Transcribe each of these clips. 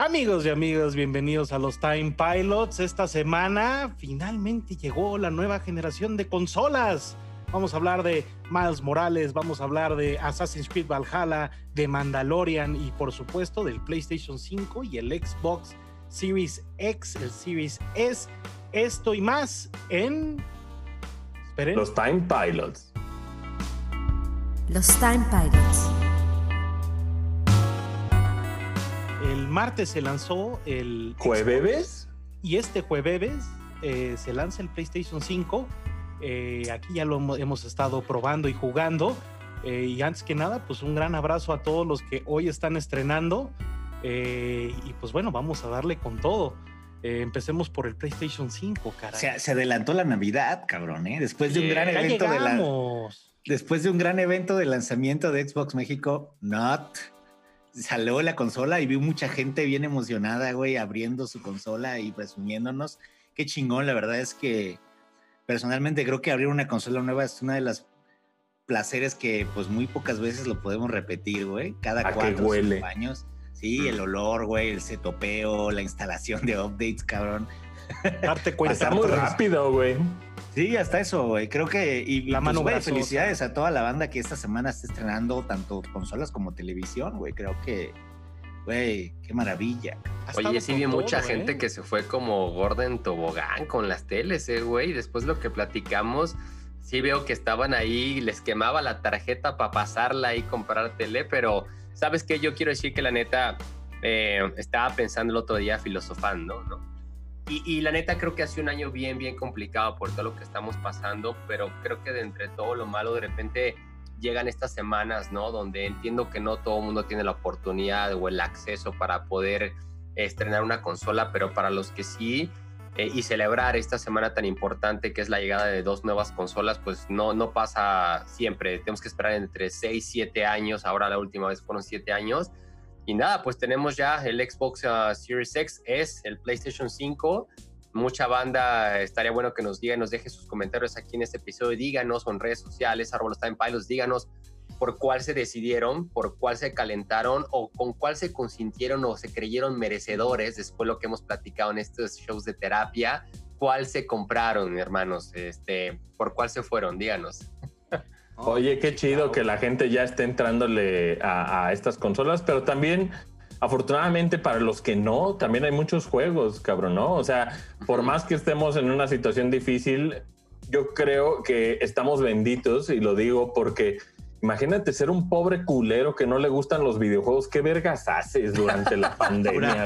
Amigos y amigas, bienvenidos a los Time Pilots. Esta semana finalmente llegó la nueva generación de consolas. Vamos a hablar de Miles Morales, vamos a hablar de Assassin's Creed Valhalla, de Mandalorian y por supuesto del PlayStation 5 y el Xbox Series X, el Series S. Esto y más en... Esperen. Los Time Pilots. Los Time Pilots. El martes se lanzó el... ¿Jueves? Y este jueves eh, se lanza el PlayStation 5. Eh, aquí ya lo hemos estado probando y jugando. Eh, y antes que nada, pues un gran abrazo a todos los que hoy están estrenando. y pues bueno, vamos a darle con todo. empecemos por el PlayStation 5, cara. Se, se, adelantó la Navidad, cabrón, ¿eh? Después de un gran evento de la... Después de un gran evento de lanzamiento de Xbox México, not salió la consola y vi mucha gente bien emocionada, güey, abriendo su consola y presumiéndonos. Qué chingón, la verdad es que personalmente creo que abrir una consola nueva es una de las placeres que pues muy pocas veces lo podemos repetir, güey. Cada cuatro años. Sí, el mm. olor, güey, el setopeo, la instalación de updates, cabrón. Darte cuenta. Está muy rápido, güey. Sí, hasta eso, güey. Creo que. Y la pues, mano, güey, felicidades a toda la banda que esta semana está estrenando tanto consolas como televisión, güey. Creo que. Güey, qué maravilla. Oye, sí vi mucha gente ¿eh? que se fue como Gordon Tobogán con las teles, eh, güey. Después lo que platicamos, sí veo que estaban ahí, les quemaba la tarjeta para pasarla y comprar tele, pero ¿sabes qué? Yo quiero decir que la neta eh, estaba pensando el otro día filosofando, ¿no? Y, la neta creo que ha sido un año bien, bien complicado por todo lo que estamos pasando, pero creo que de entre todo lo malo de repente llegan estas semanas, ¿no? Donde entiendo que no todo el mundo tiene la oportunidad o el acceso para poder estrenar una consola, pero para los que sí, eh, y celebrar esta semana tan importante que es la llegada de dos nuevas consolas, pues no, no pasa siempre. Tenemos que esperar entre 6, 7 años, ahora la última vez fueron 7 años y nada, pues tenemos ya el Xbox uh, Series X, es el PlayStation 5. Mucha banda, estaría bueno que nos diga, nos deje sus comentarios aquí en este episodio. Díganos en redes sociales, Árbol está en Pilots, díganos por cuál se decidieron, por cuál se calentaron o con cuál se consintieron o se creyeron merecedores después de lo que hemos platicado en estos shows de terapia. ¿Cuál se compraron, hermanos? Este, ¿Por cuál se fueron? Díganos. Oye, qué chido que la gente ya esté entrándole a, estas consolas, pero también afortunadamente para los que no, también hay muchos juegos, cabrón, ¿no? O sea, por más que estemos en una situación difícil, yo creo que estamos benditos y lo digo porque Imagínate ser un pobre culero que no le gustan los videojuegos. ¿Qué vergas haces durante la pandemia?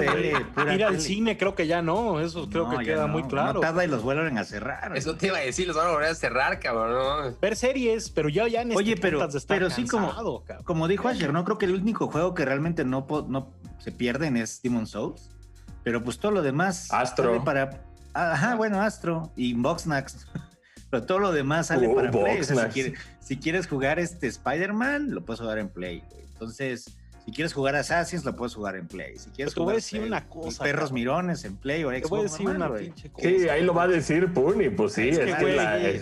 Ir al cine creo que ya no. Eso creo que queda muy claro. No tarda y los vuelven a cerrar. Eso te iba a decir, los van a volver a cerrar, cabrón. Ver series, pero ya, ya en este Oye, pero, pero sí, como, como dijo ayer, no creo que el único juego que realmente no, no se pierden es Demon Souls. Pero pues todo lo demás. Astro. Para, ajá, bueno, Astro y Boxnax. Pero todo lo demás sale para Play. si, quieres, jugar este Spider-Man, lo puedes jugar en Play. Entonces, si quieres jugar Assassin's, lo puedes jugar en Play. Si quieres jugar decir una cosa, Perros Mirones en Play o Xbox. Te voy a decir una pinche cosa. Sí, ahí lo va a decir Puni, pues sí. Es que,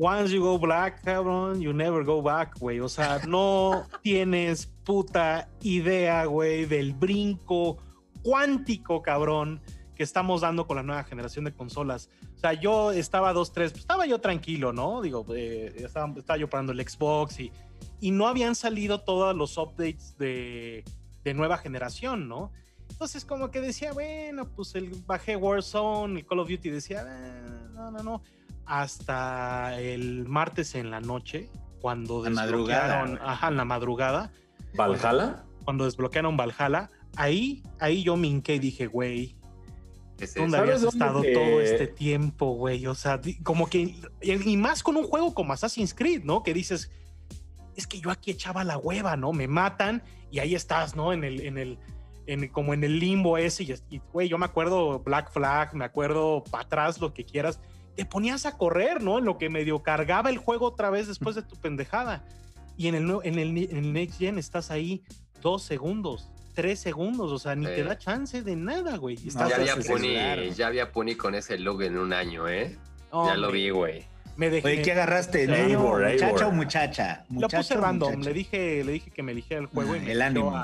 Once you go black, cabrón, you never go back, güey. O sea, no tienes puta idea, güey, del brinco cuántico, cabrón, que estamos dando con la nueva generación de consolas. O sea, yo estaba dos, tres, pues estaba yo tranquilo, ¿no? Digo, eh, estaba, yo probando el Xbox y, y no habían salido todos los updates de, de nueva generación, ¿no? Entonces como que decía, bueno, pues el bajé Warzone, el Call of Duty, decía, ah, no, no, no. Hasta el martes en la noche, cuando desbloquearon, ajá, en la madrugada. ¿Valhalla? Cuando desbloquearon Valhalla, ahí, ahí yo me hinqué y dije, güey, ¿Dónde habías estado todo este tiempo, güey? O sea, como que. Y más con un juego como Assassin's Creed, ¿no? Que dices, es que yo aquí echaba la hueva, ¿no? Me matan y ahí estás, ¿no? En el. En el en, como en el limbo ese, y, güey, yo me acuerdo Black Flag, me acuerdo para atrás, lo que quieras, te ponías a correr, ¿no? En lo que medio cargaba el juego otra vez después de tu pendejada. Y en el, en el, en el Next Gen estás ahí dos segundos, tres segundos, o sea, ni te da chance de nada, güey. ya, había Pony, ya había Pony con ese logo en un año, ¿eh? ya lo vi, güey. Me dejé. Oye, ¿qué agarraste? ¿Muchacha o muchacha? Lo puse random. Le dije, le dije que me eligiera el juego y me El ánimo.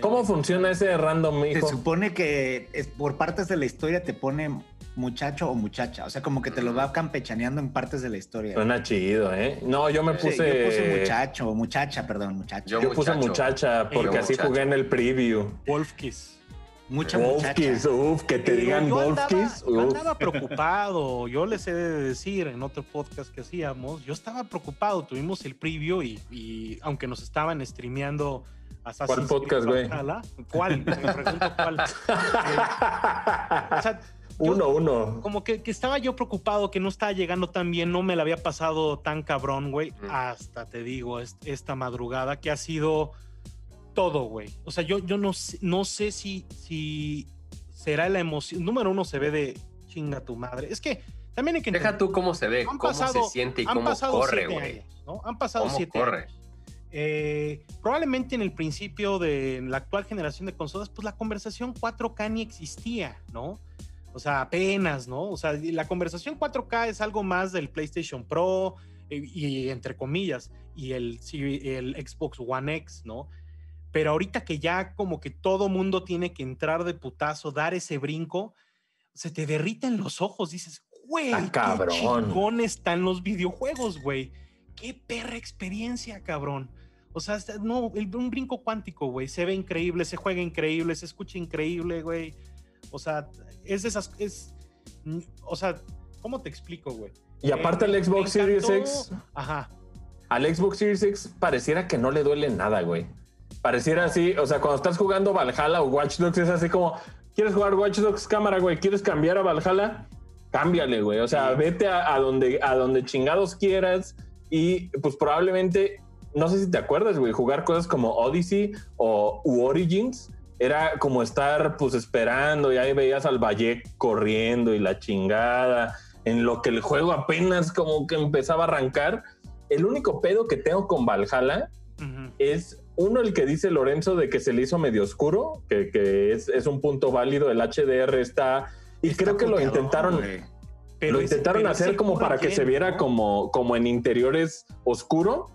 ¿Cómo funciona ese random, hijo? Se supone que es, por partes de la historia te pone muchacho o muchacha. O sea, como que te lo va campechaneando en partes de la historia. Suena chido, ¿eh? No, yo me puse. yo puse muchacho o muchacha, perdón, muchacho. Yo, puse muchacha porque así jugué en el preview. Wolfkiss. Mucha Wolfkiss, uf, que te digan Wolfkiss. Yo estaba preocupado. Yo les he de decir en otro podcast que hacíamos, yo estaba preocupado. Tuvimos el preview y, aunque nos estaban streameando ¿Cuál podcast, güey? ¿Cuál? Me pregunto cuál. o sea, uno, uno. Como que, estaba yo preocupado que no estaba llegando tan bien, no me la había pasado tan cabrón, güey, hasta te digo, esta madrugada que ha sido todo, güey. O sea, yo, yo no, no sé si, si será la emoción. Número uno se ve de chinga tu madre. Es que también hay que. Deja tú cómo se ve, cómo se siente y cómo corre, güey. ¿no? Han pasado siete corre? años. Eh, probablemente en el principio de la actual generación de consolas, pues la conversación 4K ni existía, ¿no? O sea, apenas, ¿no? O sea, la conversación 4K es algo más del PlayStation Pro eh, y, entre comillas, y el, el Xbox One X, ¿no? Pero ahorita que ya como que todo mundo tiene que entrar de putazo, dar ese brinco, se te derriten los ojos, dices, güey, qué chingón están los videojuegos, güey. Qué perra experiencia, cabrón. O sea, no, el, un brinco cuántico, güey. Se ve increíble, se juega increíble, se escucha increíble, güey. O sea, es de esas, es, o sea, ¿cómo te explico, güey? Y aparte el Xbox Series X. Ajá. Al Xbox Series X pareciera que no le duele nada, güey. Pareciera así, o sea, cuando estás jugando Valhalla o Watch Dogs es así como, ¿quieres jugar Watch Dogs cámara, güey? ¿Quieres cambiar a Valhalla? Cámbiale, güey. O sea, vete a, donde, a donde chingados quieras y pues probablemente, no sé si te acuerdas, güey, jugar cosas como Odyssey o Origins era como estar pues esperando y ahí veías al Valle corriendo y la chingada, en lo que el juego apenas como que empezaba a arrancar. El único pedo que tengo con Valhalla es uno el que dice Lorenzo de que se le hizo medio oscuro, que, es, un punto válido, el HDR está... Y creo que lo intentaron... lo intentaron hacer como para que se viera como, como en interiores oscuro,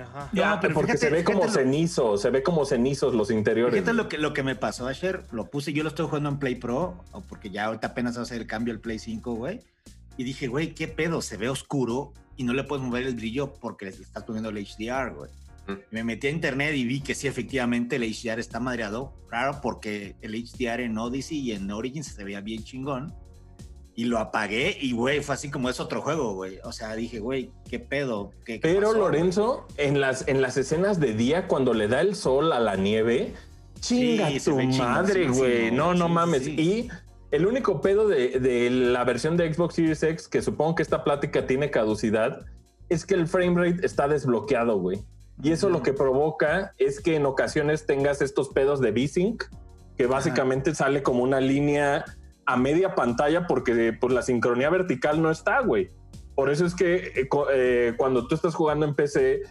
Ajá. pero porque se ve como cenizo, se ve como cenizos los interiores. Fíjate lo que, lo que me pasó ayer, lo puse, yo lo estoy jugando en Play Pro, porque ya ahorita apenas va a hacer el cambio al Play 5, güey. Y dije, güey, ¿qué pedo? Se ve oscuro y no le puedes mover el brillo porque le estás poniendo el HDR, güey. Mm. Me metí a internet y vi que sí, efectivamente, el HDR está madreado. Claro, porque el HDR en Odyssey y en Origins se veía bien chingón y lo apagué y, güey, fue así como es otro juego, güey. O sea, dije, güey, ¿qué pedo? ¿Qué, Pero Lorenzo, en las, en las escenas de día, cuando le da el sol a la nieve, chinga tu madre, güey. no, no mames. Y el único pedo de, de, la versión de Xbox Series X, que supongo que esta plática tiene caducidad, es que el frame rate está desbloqueado, güey. Y eso lo que provoca es que en ocasiones tengas estos pedos de V-Sync, que básicamente sale como una línea a media pantalla porque pues, la sincronía vertical no está, güey. Por eso es que eh, eh, cuando tú estás jugando en PC,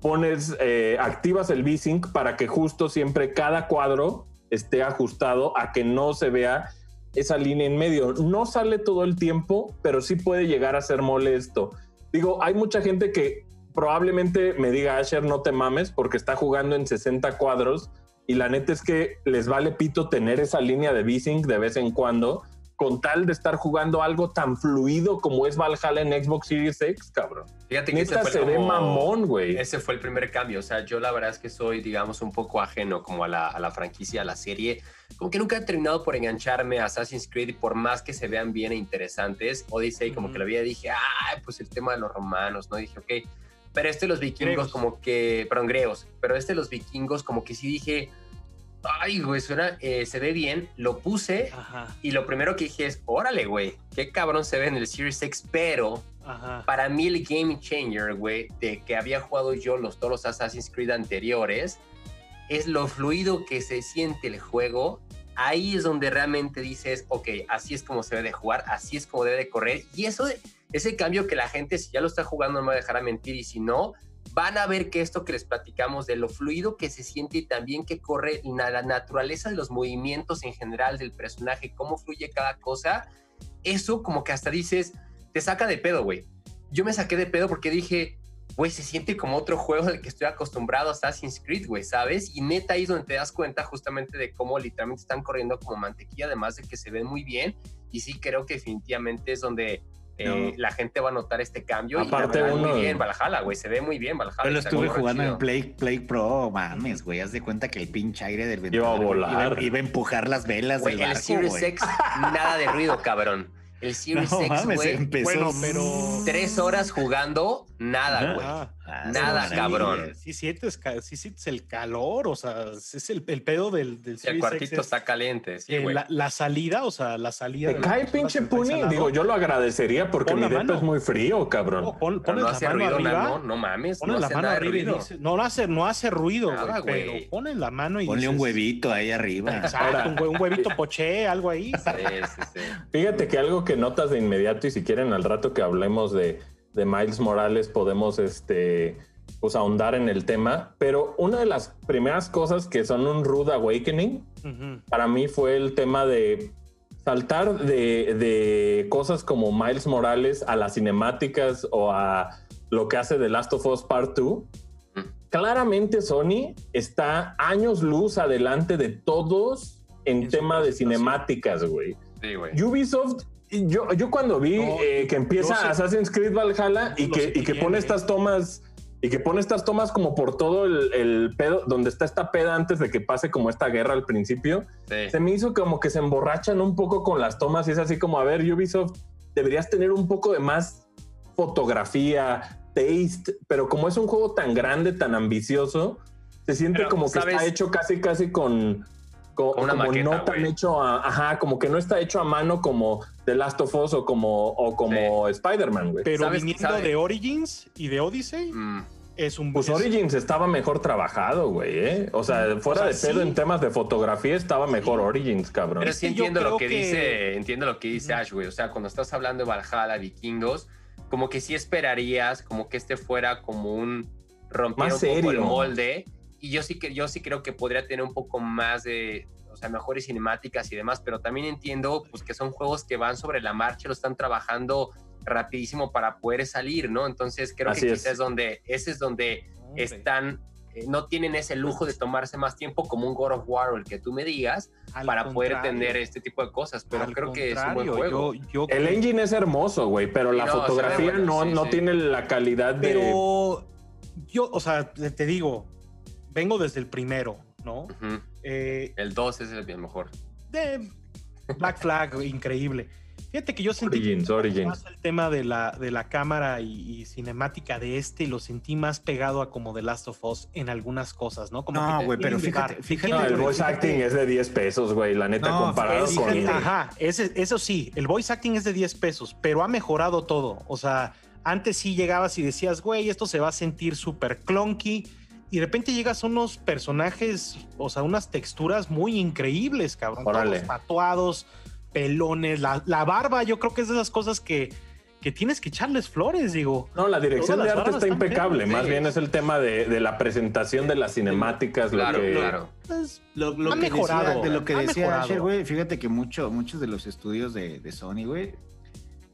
pones, eh, activas el V-Sync para que justo siempre cada cuadro esté ajustado a que no se vea esa línea en medio. No sale todo el tiempo, pero sí puede llegar a ser molesto. Digo, hay mucha gente que probablemente me diga, Asher, no te mames, porque está jugando en 60 cuadros y la neta es que les vale pito tener esa línea de V-Sync de vez en cuando, con tal de estar jugando algo tan fluido como es Valhalla en Xbox Series X, cabrón. Fíjate que fue se ve mamón, güey. Ese fue el primer cambio. O sea, yo la verdad es que soy, digamos, un poco ajeno como a la, a la franquicia, a la serie. Como que nunca he terminado por engancharme a Assassin's Creed, por más que se vean bien e interesantes. Odyssey, como que la vida dije, ah, pues el tema de los romanos, ¿no? dije, ok pero este los vikingos como que, perdón, greos, pero este los vikingos como que sí dije, ay, güey, suena, eh, se ve bien, lo puse y lo primero que dije es, órale, güey, qué cabrón se ve en el Series X, pero para mí el game changer, güey, de que había jugado yo los, todos los Assassin's Creed anteriores, es lo fluido que se siente el juego. Ahí es donde realmente dices, ok, así es como se debe de jugar, así es como debe de correr. Y eso de, ese cambio que la gente, si ya lo está jugando, no me va a dejar a mentir y si no, van a ver que esto que les platicamos de lo fluido que se siente y también que corre la naturaleza de los movimientos en general del personaje, cómo fluye cada cosa, eso como que hasta dices, te saca de pedo, güey. yo me saqué de pedo porque dije, güey, se siente como otro juego del que estoy acostumbrado Assassin's Creed, güey, ¿sabes? Y neta ahí es donde te das cuenta justamente de cómo literalmente están corriendo como mantequilla, además de que se ven muy bien. Y sí creo que definitivamente es donde eh, la gente va a notar este cambio. Aparte, y muy bien Valhalla, güey. Se ve muy bien Valhalla. Yo lo estuve jugando en Play, Play Pro, mames, güey. Haz de cuenta que el pinche aire del ventilador iba a volar. Iba, a empujar las velas del barco, El Series X, nada de ruido, cabrón. El Series X, güey. Bueno, pero. Tres horas jugando, nada, güey. Ah, nada, cabrón. Sí sientes, sí sientes el calor, o sea, es el, el pedo del, del El cuartito está caliente, sí, güey. La, la, salida, o sea, la salida. Te cae pinche Puni. Digo, yo lo agradecería porque mi depa es muy frío, cabrón. No, pon, no la hace mano ruido, arriba, no, no mames. Pones no la mano arriba y dice, no, hace, no hace ruido, güey, pero pones la mano y Ponle un huevito ahí arriba. Exacto, un, huevito poché, algo ahí. Sí, sí, sí. Fíjate que algo que notas de inmediato y si quieren al rato que hablemos de, de Miles Morales podemos este pues ahondar en el tema, pero una de las primeras cosas que son un rude awakening para mí fue el tema de saltar de, de, cosas como Miles Morales a las cinemáticas o a lo que hace The Last of Us Part 2. Claramente Sony está años luz adelante de todos en, tema de cinemáticas, güey. Ubisoft yo, yo cuando vi eh, que empieza Assassin's Creed Valhalla y que, y que pone estas tomas y que pone estas tomas como por todo el, pedo, donde está esta peda antes de que pase como esta guerra al principio, se me hizo como que se emborrachan un poco con las tomas y es así como, a ver, Ubisoft, deberías tener un poco de más fotografía, taste, pero como es un juego tan grande, tan ambicioso, se siente como que está hecho casi, casi con... como no tan hecho a, ajá, como que no está hecho a mano como The Last of Us o como, o como Spider-Man, güey. Pero viniendo de Origins y de Odyssey, mm. es un... Pues Origins estaba mejor trabajado, güey, ¿eh? O sea, fuera de pedo en temas de fotografía estaba mejor Origins, cabrón. Pero sí entiendo lo que, dice, entiendo lo que dice Ash, güey. O sea, cuando estás hablando de Valhalla, vikingos, como que sí esperarías como que este fuera como un romper un poco el molde. Y yo sí que yo sí creo que podría tener un poco más de, o sea, mejores cinemáticas y demás, pero también entiendo pues que son juegos que van sobre la marcha, lo están trabajando rapidísimo para poder salir, ¿no? Entonces creo que quizás es. donde, ese es donde están, eh, no tienen ese lujo de tomarse más tiempo como un God of War o el que tú me digas para poder tener este tipo de cosas, pero creo que es un buen juego. el engine es hermoso, güey, pero la fotografía no, no tiene la calidad de... Pero yo, o sea, te digo, vengo desde el primero, ¿no? Eh, el 2 es el mejor. De Black Flag, increíble. Fíjate que yo sentí Más el tema de la, de la cámara y, cinemática de este lo sentí más pegado a como The Last of Us en algunas cosas, ¿no? Como no, güey, pero fíjate, fíjate. el voice acting es de 10 pesos, güey, la neta, comparado con. Ajá, eso sí, el voice acting es de 10 pesos, pero ha mejorado todo. O sea, antes sí llegabas y decías, güey, esto se va a sentir súper clunky y de repente llegas a unos personajes, o sea, unas texturas muy increíbles, cabrón. Todos tatuados, pelones, la, barba, yo creo que es de esas cosas que, que tienes que echarles flores, digo. No, la dirección de arte está impecable. Más bien es el tema de, la presentación de las cinemáticas. Claro, lo que, claro. Pues, lo, que mejorado, de lo que decía Asher, güey, fíjate que mucho, muchos de los estudios de, de Sony, güey,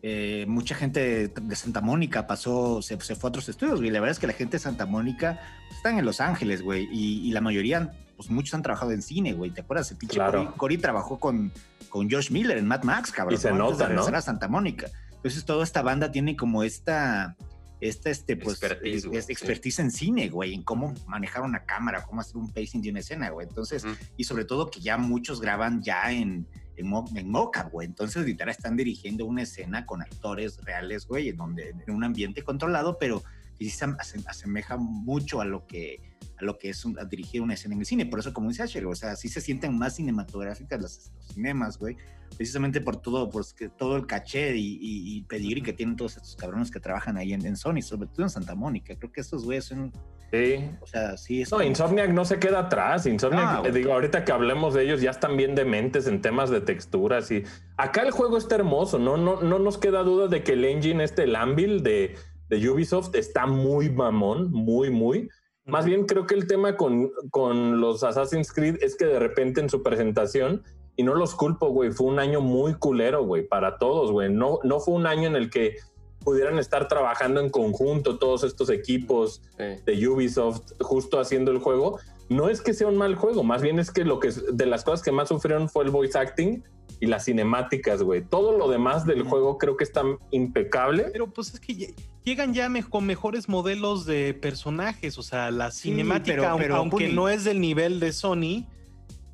eh, mucha gente de Santa Mónica pasó, se, fue a otros estudios, güey. La verdad es que la gente de Santa Mónica están en Los Ángeles, güey. Y, la mayoría, pues muchos han trabajado en cine, güey. ¿Te acuerdas? El pinche Cory, trabajó con, con Josh Miller en Mad Max, cabrón. Y se nota, ¿no? a Santa Mónica. Entonces, toda esta banda tiene como esta, esta este, pues, expertise, en cine, güey, en cómo manejar una cámara, cómo hacer un pacing de una escena, güey. Entonces, y sobre todo que ya muchos graban ya en en, en Moca, güey. Entonces, literal, están dirigiendo una escena con actores reales, güey, en donde en un ambiente controlado, pero sí se asemeja mucho a lo que a lo que es dirigir una escena en el cine. Por eso, como dice Asher, o sea, sí se sienten más cinematográficas los, cinemas, güey. Precisamente por todo, por todo el caché y, y, pedigrí que tienen todos estos cabrones que trabajan ahí en, en, Sony, sobre todo en Santa Mónica. Creo que estos güeyes son Sí. O sea, sí. Es no, Insomniac no se queda atrás. Insomniac, digo, ahorita que hablemos de ellos, ya están bien dementes en temas de texturas y acá el juego está hermoso. No, no, no nos queda duda de que el engine, este, el Anvil de, de Ubisoft, está muy mamón, muy, muy. Más bien creo que el tema con, con los Assassin's Creed es que de repente en su presentación, y no los culpo, güey, fue un año muy culero, güey, para todos, güey. No, no fue un año en el que pudieran estar trabajando en conjunto todos estos equipos de Ubisoft justo haciendo el juego. No es que sea un mal juego, más bien es que lo que de las cosas que más sufrieron fue el voice acting y las cinemáticas, güey. Todo lo demás del juego creo que está impecable. Pero pues es que llegan ya con mejores modelos de personajes, o sea, la cinemática, aunque no es del nivel de Sony,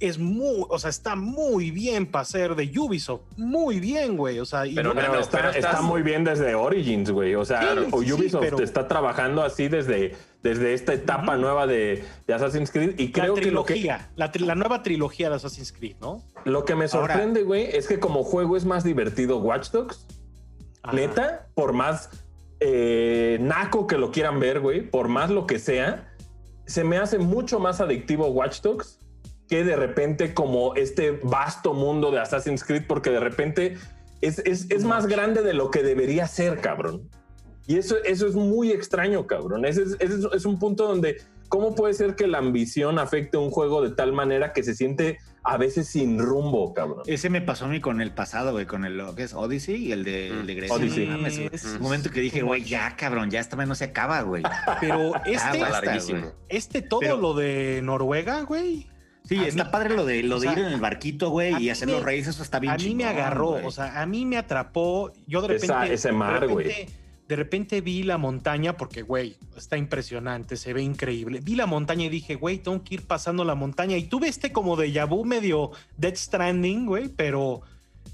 es muy, o sea, está muy bien para ser de Ubisoft. Muy bien, güey. O sea, pero, está, muy bien desde Origins, güey. O sea, Ubisoft está trabajando así desde, desde esta etapa nueva de, Assassin's Creed. Y creo que lo que. La, la, nueva trilogía de Assassin's Creed, ¿no? Lo que me sorprende, güey, es que como juego es más divertido Watch Dogs. Neta, por más eh, naco que lo quieran ver, güey, por más lo que sea, se me hace mucho más adictivo Watch Dogs que de repente como este vasto mundo de Assassin's Creed, porque de repente es, es, más grande de lo que debería ser, cabrón. Y eso, eso es muy extraño, cabrón. Ese es, es, un punto donde, ¿cómo puede ser que la ambición afecte un juego de tal manera que se siente a veces sin rumbo, cabrón? Ese me pasó a mí con el pasado, güey, con el lo que es Odyssey y el de, mm. Grecia. Odyssey. es un momento que dije, güey, ya, cabrón, ya esta vez no se acaba, güey. Pero este, este todo lo de Noruega, güey. Sí, está padre lo de, lo de ir en el barquito, güey, y hacer los raíces, eso está bien A mí me agarró, o sea, a mí me atrapó. Yo de repente. ese mar, güey. De repente vi la montaña, porque, güey, está impresionante, se ve increíble. Vi la montaña y dije, güey, tengo que ir pasando la montaña. Y tuve este como de Yabu medio Dead Stranding, güey, pero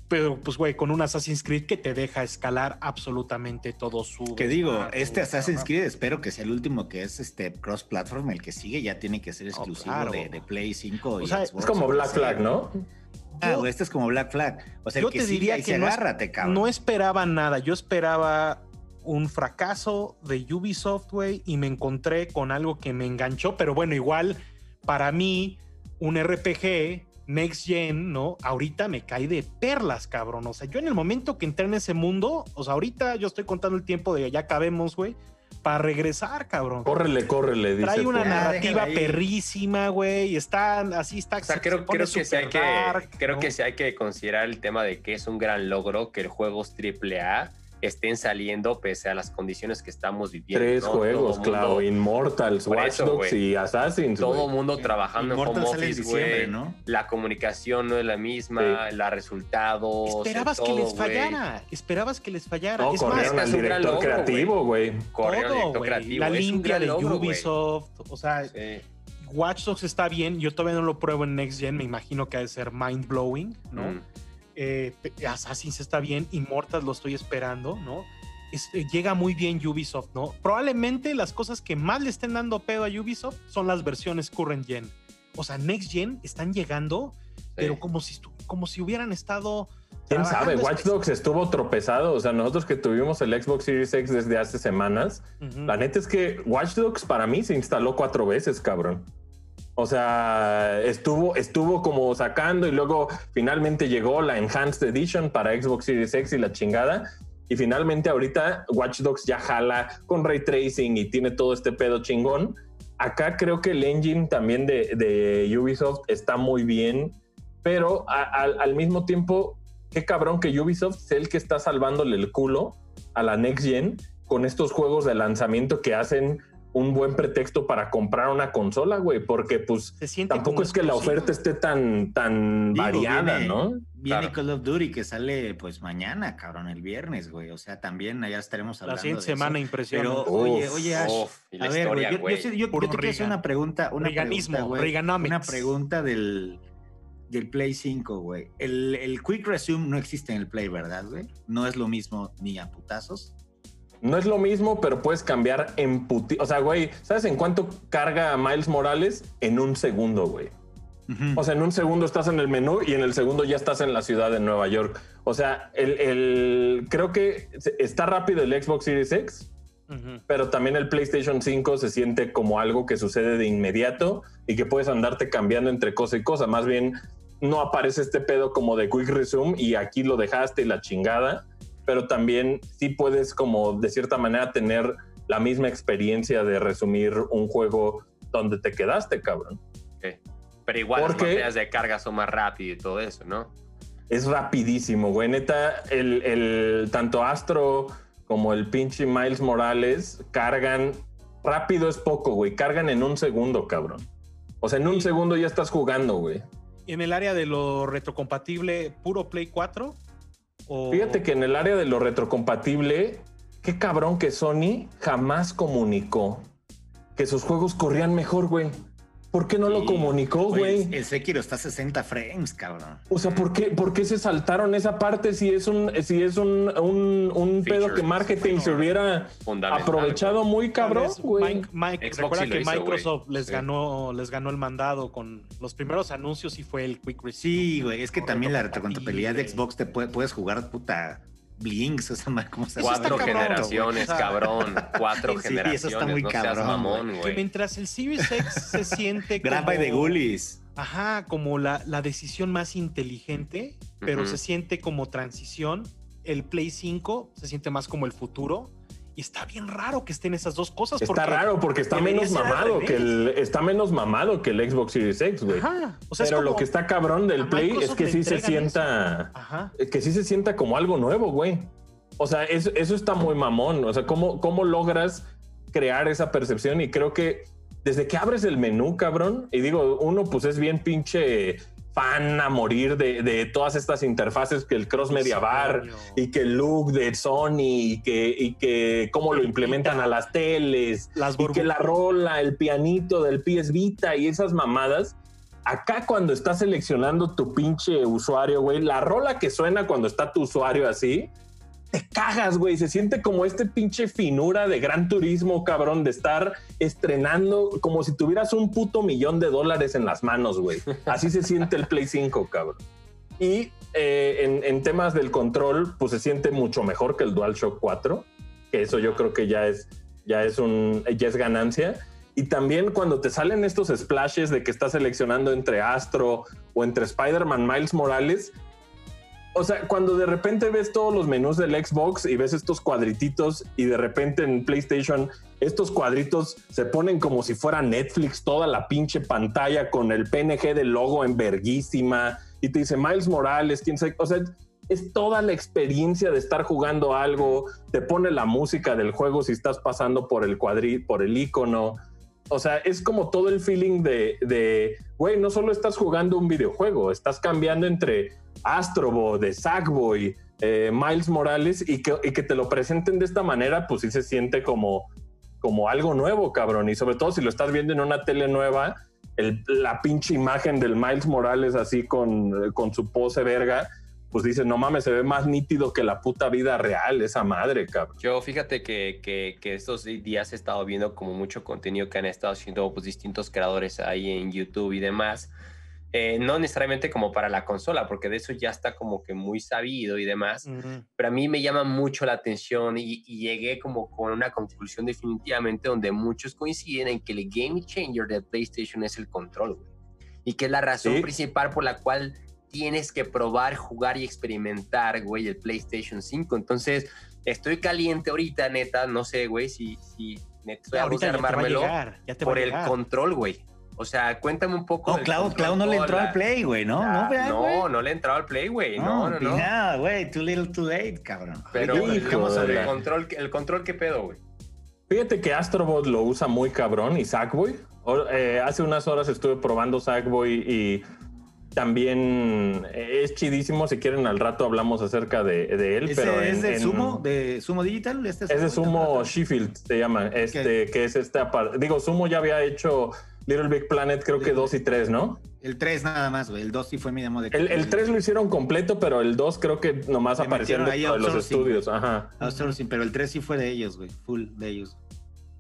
pero pues güey, con un Assassin's Creed que te deja escalar absolutamente todo su... Que digo, este Assassin's Creed espero que sea el último que es este cross-platform, el que sigue ya tiene que ser oh, exclusivo de, Play 5 o sea, Es como Black Flag, ¿no? Ah, este es como Black Flag. O sea, yo te diría que no, agárrate, cabrón. no esperaba nada, yo esperaba un fracaso de Ubisoft, güey, y me encontré con algo que me enganchó, pero bueno, igual para mí un RPG Next Gen, ¿no? Ahorita me cae de perlas, cabrón. O sea, yo en el momento que entré en ese mundo, o sea, ahorita yo estoy contando el tiempo de ya cabemos, güey, para regresar, cabrón. Córrele, córrele, dice. Trae una narrativa perrísima, güey, está así, está. O sea, creo, creo que sí hay que, creo que sí hay que considerar el tema de que es un gran logro que el juego es triple A estén saliendo pese a las condiciones que estamos viviendo. Tres juegos, claro, Immortals, Watch Dogs y Assassins. Todo el mundo trabajando en home office, güey. ¿no? La comunicación no es la misma, la resultados. Esperabas que les fallara, esperabas que les fallara. No, es corrieron al director creativo, güey. Corrieron creativo. La limpia de Ubisoft, o sea... Watch Dogs está bien, yo todavía no lo pruebo en Next Gen, me imagino que ha de ser mind blowing, ¿no? Mm eh, Assassin's está bien, Immortals lo estoy esperando, ¿no? Eh, llega muy bien Ubisoft, ¿no? Probablemente las cosas que más le estén dando pedo a Ubisoft son las versiones current gen. O sea, next gen están llegando, pero como si, como si hubieran estado... ¿Quién sabe? Watch Dogs estuvo tropezado. O sea, nosotros que tuvimos el Xbox Series X desde hace semanas, la neta es que Watch Dogs para mí se instaló cuatro veces, cabrón. O sea, estuvo, estuvo como sacando y luego finalmente llegó la Enhanced Edition para Xbox Series X y la chingada. Y finalmente ahorita Watch Dogs ya jala con ray tracing y tiene todo este pedo chingón. Acá creo que el engine también de, Ubisoft está muy bien, pero al mismo tiempo, qué cabrón que Ubisoft es el que está salvándole el culo a la Next Gen con estos juegos de lanzamiento que hacen un buen pretexto para comprar una consola, güey, porque pues tampoco es que la oferta esté tan, tan variada, ¿no? Viene Call of Duty que sale pues mañana, cabrón, el viernes, güey. O sea, también allá estaremos hablando. La siguiente semana impresión. Pero, oye, oye, Ash, a ver, güey, yo, yo, te quiero hacer una pregunta, una pregunta, güey. Una pregunta del, del Play 5, güey. El, el Quick Resume no existe en el Play, ¿verdad, güey? No es lo mismo ni a putazos. No es lo mismo, pero puedes cambiar en puti... O sea, güey, ¿sabes en cuánto carga Miles Morales? En un segundo, güey. O sea, en un segundo estás en el menú y en el segundo ya estás en la ciudad de Nueva York. O sea, el, creo que está rápido el Xbox Series X, pero también el PlayStation 5 se siente como algo que sucede de inmediato y que puedes andarte cambiando entre cosa y cosa. Más bien, no aparece este pedo como de Quick Resume y aquí lo dejaste y la chingada pero también sí puedes como de cierta manera tener la misma experiencia de resumir un juego donde te quedaste, cabrón. Pero igual las materias de carga son más rápido y todo eso, ¿no? Es rapidísimo, güey. Neta, el, tanto Astro como el pinche Miles Morales cargan rápido es poco, güey. Cargan en un segundo, cabrón. O sea, en un segundo ya estás jugando, güey. ¿En el área de lo retrocompatible, puro Play 4? Fíjate que en el área de lo retrocompatible, qué cabrón que Sony jamás comunicó que sus juegos corrían mejor, güey. ¿Por qué no lo comunicó, güey? El Sekiro está a 60 frames, cabrón. O sea, ¿por qué, ¿por qué se saltaron esa parte si es un, si es un, un, pedo que marketing se hubiera aprovechado muy cabrón, güey? recuerda que Microsoft les ganó, les ganó el mandado con los primeros anuncios y fue el Quick Receive. Sí, güey, es que también la retrocontabilidad de Xbox te puedes jugar puta Blinks, o sea, ¿cómo se Cuatro generaciones, cabrón. Cuatro generaciones. Eso está muy no cabrón. Mamón, que mientras el Series X se siente como... Gran de Gullis. Ajá, como la, la, decisión más inteligente, pero se siente como transición. El Play 5 se siente más como el futuro y está bien raro que estén esas dos cosas. Está raro porque está menos mamado que el está menos mamado que el Xbox Series X, güey. O sea, Pero lo que está cabrón del Play es que sí se sienta que sí se sienta como algo nuevo, güey. O sea, eso, eso está muy mamón. O sea, ¿cómo, cómo logras crear esa percepción? Y creo que desde que abres el menú, cabrón, y digo, uno pues es bien pinche fan a morir de, todas estas interfaces que el Cross Media Bar y que el look de Sony y que, y que cómo lo implementan a las teles y que la rola, el pianito del PS Vita y esas mamadas. Acá cuando estás seleccionando tu pinche usuario, güey, la rola que suena cuando está tu usuario así, te cagas, güey. Se siente como este pinche finura de gran turismo, cabrón, de estar estrenando como si tuvieras un puto millón de dólares en las manos, güey. Así se siente el Play 5, cabrón. Y eh, en, temas del control, pues se siente mucho mejor que el DualShock 4, que eso yo creo que ya es, ya es, un, ya es ganancia. Y también cuando te salen estos splashes de que estás seleccionando entre Astro o entre Spider-Man Miles Morales, o sea, cuando de repente ves todos los menús del Xbox y ves estos cuadrititos y de repente en PlayStation estos cuadritos se ponen como si fuera Netflix, toda la pinche pantalla con el PNG del logo en verguísima y te dice Miles Morales, quién sabe, o sea, es toda la experiencia de estar jugando algo, te pone la música del juego si estás pasando por el cuadri, por el icono. O sea, es como todo el feeling de, güey, no solo estás jugando un videojuego, estás cambiando entre Astrobo, de Sackboy, eh, Miles Morales y que, te lo presenten de esta manera, pues sí se siente como, algo nuevo, cabrón. Y sobre todo si lo estás viendo en una tele nueva, la pinche imagen del Miles Morales así con, su pose verga, pues dices, no mames, se ve más nítido que la puta vida real, esa madre, cabrón. Yo fíjate que, estos días he estado viendo como mucho contenido que han estado haciendo pues, distintos creadores ahí en YouTube y demás. Eh, no necesariamente como para la consola, porque de eso ya está como que muy sabido y demás, pero a mí me llama mucho la atención y, llegué como con una conclusión definitivamente donde muchos coinciden en que el game changer de PlayStation es el control, güey. Y que es la razón principal por la cual tienes que probar, jugar y experimentar, güey, el PlayStation 5. Entonces, estoy caliente ahorita, neta, no sé, güey, si, si neta, estoy a armármelo por el control, güey. O sea, cuéntame un poco. No, Clau, Clau no le entró al play, güey, ¿no? no, no, no le entró al play, güey. No, no, no. No, güey, too little, too late, cabrón. Pero el control, el control, ¿qué pedo, güey? Fíjate que Astrobot lo usa muy cabrón y Sackboy. Eh, hace unas horas estuve probando Sackboy y también es chidísimo. Si quieren, al rato hablamos acerca de, él. pero ¿Es de Sumo? ¿De Sumo Digital? Este es de Sumo Sheffield, se llama. Este, que es esta. Digo, Sumo ya había hecho Little Big Planet, creo que 2 y 3, ¿no? El 3 nada más, güey. El 2 sí fue mi demo de. El, el 3 lo hicieron completo, pero el 2 creo que nomás apareció en los estudios. Ajá. pero el 3 sí fue de ellos, güey. Full de ellos.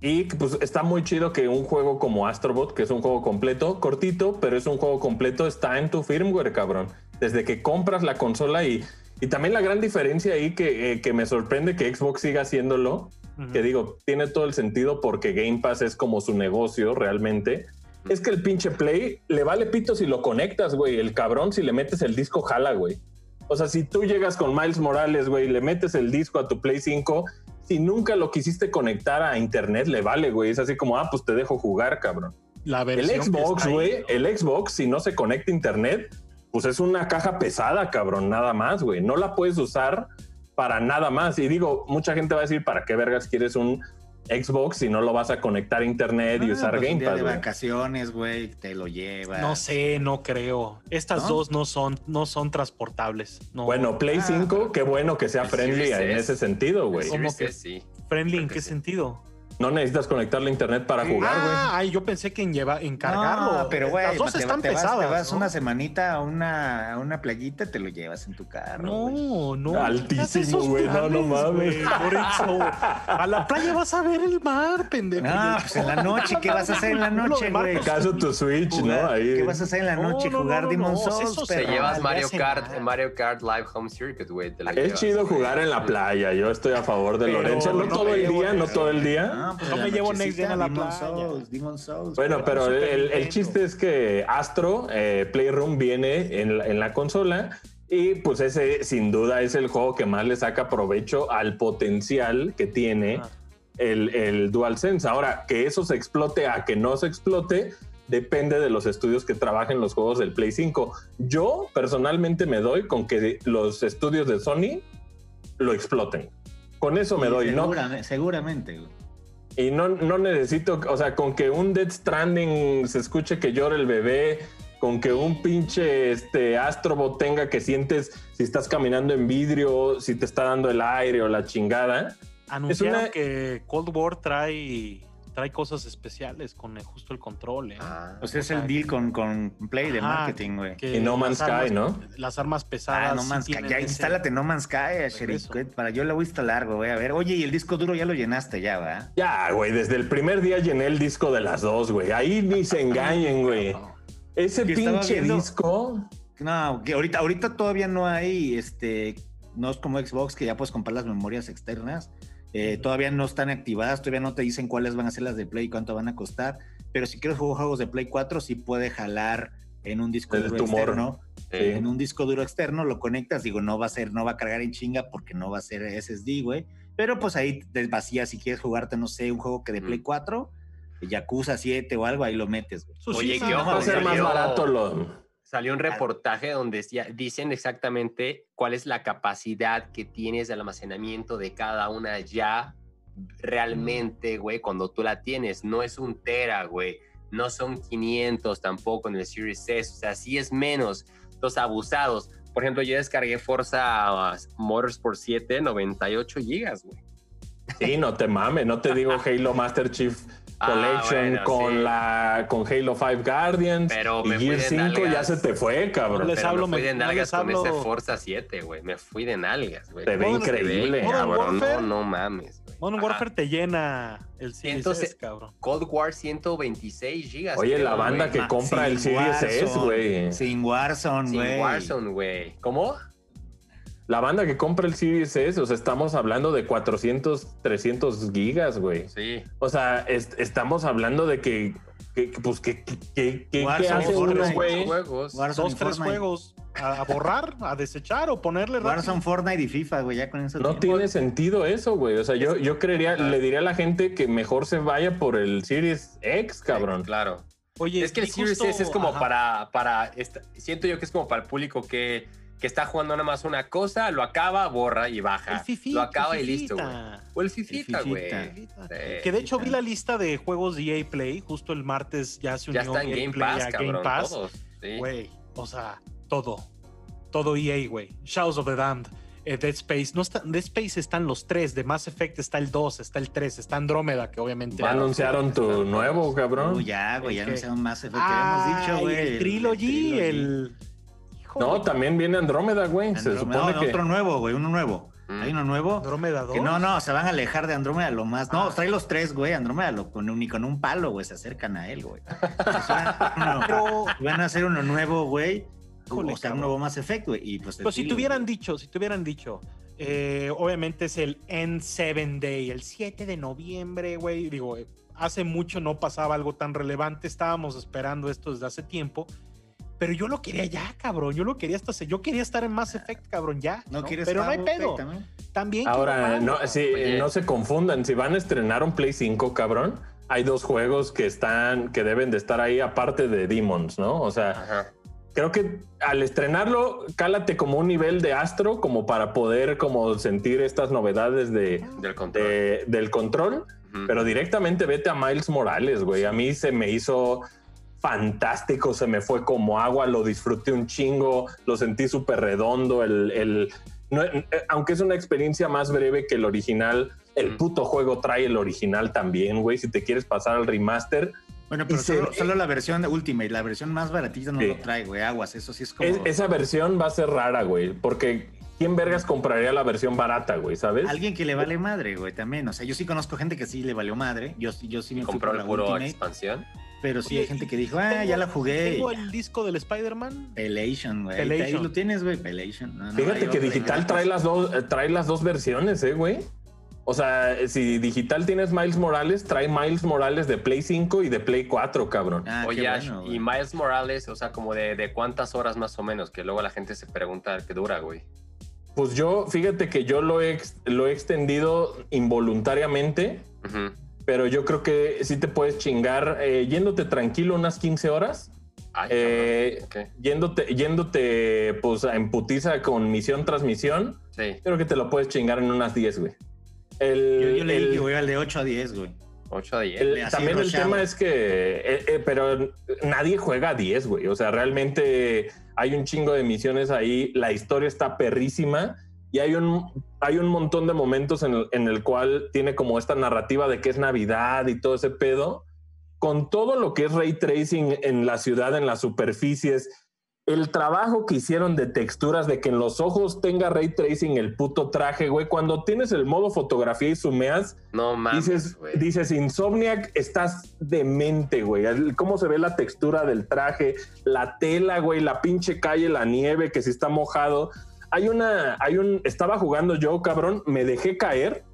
Y pues está muy chido que un juego como Astrobot, que es un juego completo, cortito, pero es un juego completo, está en tu firmware, cabrón. Desde que compras la consola y, y también la gran diferencia ahí que, eh, que me sorprende que Xbox siga haciéndolo, que digo, tiene todo el sentido porque Game Pass es como su negocio realmente. Es que el pinche Play le vale pito si lo conectas, güey. El cabrón, si le metes el disco, jala, güey. O sea, si tú llegas con Miles Morales, güey, le metes el disco a tu Play 5, si nunca lo quisiste conectar a internet, le vale, güey. Es así como, ah, pues te dejo jugar, cabrón. La el Xbox, güey, el Xbox, si no se conecta a internet, pues es una caja pesada, cabrón, nada más, güey. No la puedes usar para nada más. Y digo, mucha gente va a decir, ¿para qué vergas quieres un Xbox si no lo vas a conectar a internet y ah, usar pues Game Pass? de vacaciones, güey, te lo llevas. No sé, no creo. Estas dos no son, no son transportables. Bueno, Play 5, ah. qué bueno que sea friendly en ese sentido, güey. ¿Cómo que sí? ¿Friendly en qué sentido? No necesitas conectar la internet para jugar, güey. Ah, ay, yo pensé que en, lleva, en cargarlo. No, pero güey, las dos están te pesadas. Vas, te vas una semanita a una, a una playita, te lo llevas en tu carro. No, no. Altísimo, güey. No, no mames. por eso. A la playa vas a ver el mar, pendejo. No, pues en la noche, ¿qué vas a hacer en la noche, güey? Caso tu Switch, ¿no? Ahí. ¿Qué vas a hacer en la noche? jugar Demon Souls. Te llevas Mario Kart, Mario Kart Live Home Circuit, güey. Es chido jugar en la playa. Yo estoy a favor de Lorenzo. No todo el día, no todo el día. No pues me llevo bueno, pero el, chiste es que Astro eh, Playroom viene en la, consola y pues ese sin duda es el juego que más le saca provecho al potencial que tiene el, el DualSense. Ahora, que eso se explote a que no se explote, depende de los estudios que trabajen los juegos del Play 5. Yo personalmente me doy con que los estudios de Sony lo exploten. Con eso me doy, ¿no? Seguramente. Y no, no necesito, o sea, con que un Dead Stranding se escuche que llora el bebé, con que un pinche este, Astrobot tenga que sientes si estás caminando en vidrio, si te está dando el aire o la chingada. Anunciaron que Cold War trae trae cosas especiales con justo el control. ¿eh? Ah, pues es el deal con, con Play de marketing, güey. Y No Man's Sky, ¿no? Las armas pesadas. Ah, No Man's Sky. Ya instálate No Man's Sky, Sheriff. Para yo lo voy a instalar, güey. A ver, oye, y el disco duro ya lo llenaste, ya, ¿va? Ya, güey. Desde el primer día llené el disco de las dos, güey. Ahí ni se engañen, güey. Ese pinche disco. No, que ahorita, ahorita todavía no hay, este, no es como Xbox que ya puedes comprar las memorias externas. Eh, todavía no están activadas, todavía no te dicen cuáles van a ser las de Play y cuánto van a costar. Pero si quieres jugar juegos de Play 4, sí puede jalar en un disco duro externo. En un disco duro externo lo conectas, digo, no va a ser, no va a cargar en chinga porque no va a ser SSD, güey. Pero pues ahí te vacías si quieres jugarte, no sé, un juego que de Play 4, Yakuza 7 o algo, ahí lo metes, güey. Oye, ¿qué va a ser más barato lo Salió un reportaje donde dicen exactamente cuál es la capacidad que tienes de almacenamiento de cada una ya realmente, güey, cuando tú la tienes. No es un tera, güey. No son 500 tampoco en el Series S. O sea, sí es menos. Los abusados. Por ejemplo, yo descargué Forza Motorsport 7, 98 gigas, güey. Sí, no te mames. No te digo Halo Master Chief Ah, Collection con la con Halo 5 Guardians pero me y Gear 5 ya se te fue, cabrón. Les hablo, me fui de nalgas con ese Forza 7, güey. Me fui de nalgas, güey. Te ve increíble, cabrón. No, no mames, güey. Modern Warfare te llena el Series S, cabrón. Cold War 126 gigas. Oye, la banda que compra el Series S, güey. Sin Warzone, güey. Sin Warzone, güey. ¿Cómo? La banda que compra el Series S, o sea, estamos hablando de 400, 300 gigas, güey. Sí. O sea, estamos hablando de que, pues, que, que, que, hace unos juegos? Dos, tres juegos a, borrar, a desechar o ponerle Warzone, Fortnite y FIFA, güey, ya con eso. No tiene sentido eso, güey. O sea, yo, yo creería, le diría a la gente que mejor se vaya por el Series X, cabrón. claro. Oye, es que el Series S es como para, para, siento yo que es como para el público que que está jugando nada más una cosa, lo acaba, borra y baja. lo acaba y listo, güey. O el Fifita, güey. que de hecho vi la lista de juegos de EA Play, justo el martes ya se unió ya está en Game Pass, cabrón, Game Pass. Güey, o sea, todo. Todo EA, güey. Shadows of the Damned. Eh, Dead Space, no está, Dead Space están los tres, de Mass Effect está el 2, está el 3, está Andrómeda, que obviamente. Ya anunciaron tu nuevo, cabrón. ya, güey, ya anunciaron Mass Effect, que habíamos dicho, güey. El, Trilogy, el no, también viene Andrómeda, güey. Se supone que. Otro nuevo, güey, uno nuevo. Mm. Hay uno nuevo. Andrómeda 2. Que no, no, se van a alejar de Andrómeda lo más. No, ah. trae los tres, güey. Andrómeda lo, con, ni con un palo, güey. Se acercan a él, güey. van a hacer uno nuevo, güey. O sea, un nuevo más efecto, güey. Y pues. Pero si te hubieran dicho, si te hubieran dicho. Eh, obviamente es el N7 Day, el 7 de noviembre, güey. Digo, hace mucho no pasaba algo tan relevante. Estábamos esperando esto desde hace tiempo pero yo lo quería ya, cabrón. Yo lo quería hasta. Yo quería estar en Mass Effect, cabrón, ya. No, quieres Pero no hay pedo. También. Ahora, no, sí, no se confundan. Si van a estrenar un Play 5, cabrón, hay dos juegos que están, que deben de estar ahí aparte de Demons, ¿no? O sea, creo que al estrenarlo, cálate como un nivel de astro, como para poder como sentir estas novedades de, del control. del control. Pero directamente vete a Miles Morales, güey. A mí se me hizo fantástico, se me fue como agua, lo disfruté un chingo, lo sentí súper redondo, el, el eh, aunque es una experiencia más breve que el original, el puto juego trae el original también, güey. Si te quieres pasar al remaster, bueno, pero solo, la versión Ultimate, la versión más baratita no lo trae, güey. Aguas, eso sí es como. esa versión va a ser rara, güey, porque ¿quién vergas compraría la versión barata, güey? ¿Sabes? Alguien que le vale madre, güey, también. O sea, yo sí conozco gente que sí le valió madre. Yo, yo sí me compró el puro expansión. Pero sí hay gente que dijo, ah, ya la jugué. ¿Tengo el disco del Spider-Man? Pelation, güey. Ahí lo tienes, güey, Pelation. Fíjate que digital trae las, dos, trae las dos versiones, eh, güey. O sea, si digital tienes Miles Morales, trae Miles Morales de Play 5 y de Play 4, cabrón. Ah, Oye, y Miles Morales, o sea, como de, cuántas horas más o menos, que luego la gente se pregunta qué dura, güey. Pues yo, fíjate que yo lo he, lo he extendido involuntariamente, pero yo creo que sí te puedes chingar eh, yéndote tranquilo unas 15 horas. eh, yéndote, yéndote pues en putiza con misión tras misión, sí. creo que te lo puedes chingar en unas 10, güey. El, yo, le dije, voy al de 8 a 10, güey. 8 a 10. también el tema es que, eh, eh, pero nadie juega a 10, güey. O sea, realmente hay un chingo de misiones ahí, la historia está perrísima y hay un, hay un montón de momentos en el, en el cual tiene como esta narrativa de que es Navidad y todo ese pedo. Con todo lo que es ray tracing en la ciudad, en las superficies, el trabajo que hicieron de texturas, de que en los ojos tenga ray tracing el puto traje, güey. Cuando tienes el modo fotografía y sumeas, no mames, dices, dices Insomniac, estás demente, güey. Cómo se ve la textura del traje, la tela, güey, la pinche calle, la nieve, que si está mojado. Hay una, hay un, estaba jugando yo, cabrón, me dejé caer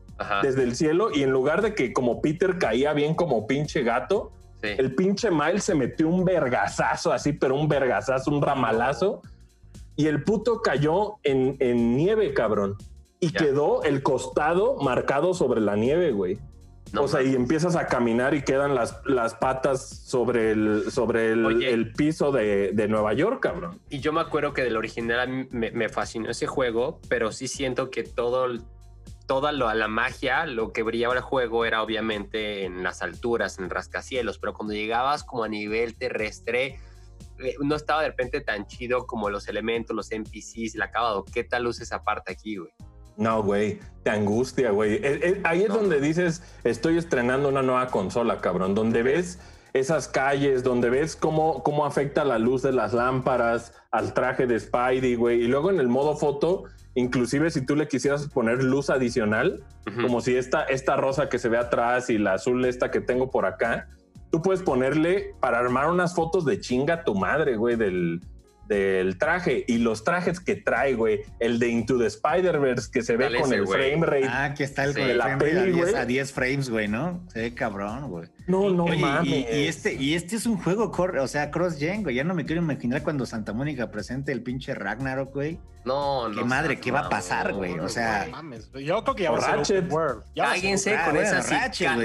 desde el cielo y en lugar de que como Peter caía bien como pinche gato, el pinche Miles se metió un vergazazo así, pero un vergazazo, un ramalazo. Y el puto cayó en, nieve, cabrón. Y quedó el costado marcado sobre la nieve, güey. O sea, y empiezas a caminar y quedan las, las patas sobre el, sobre el, piso de, Nueva York, cabrón. Y yo me acuerdo que del original me, me fascinó ese juego, pero sí siento que todo, toda la magia, lo que brillaba el juego era obviamente en las alturas, en el rascacielos, pero cuando llegabas como a nivel terrestre, eh, no estaba de repente tan chido como los elementos, los NPCs, el acabado. ¿Qué tal luce esa parte aquí, güey? No, güey, te angustia, güey. Eh, eh, ahí es donde dices, estoy estrenando una nueva consola, cabrón, donde ves esas calles, donde ves cómo, cómo afecta la luz de las lámparas al traje de Spidey, güey. Y luego en el modo foto inclusive si tú le quisieras poner luz adicional, como si esta, esta rosa que se ve atrás y la azul esta que tengo por acá, tú puedes ponerle para armar unas fotos de chinga tu madre, güey, del, del traje y los trajes que trae, güey. El de Into the Spider-Verse que se ve con el frame rate. Ah, aquí está el de la peli, güey. A 10 frames, güey, ¿no? Se ve cabrón, güey. No, no mames. Y, este, y este es un juego, o sea, cross-gen, güey. Ya no me quiero imaginar cuando Santa Mónica presente el pinche Ragnarok, güey. No, no. Qué madre, ¿qué va a pasar, güey? O sea. Mames, yo creo que ya va a ser World. Cáguense con esas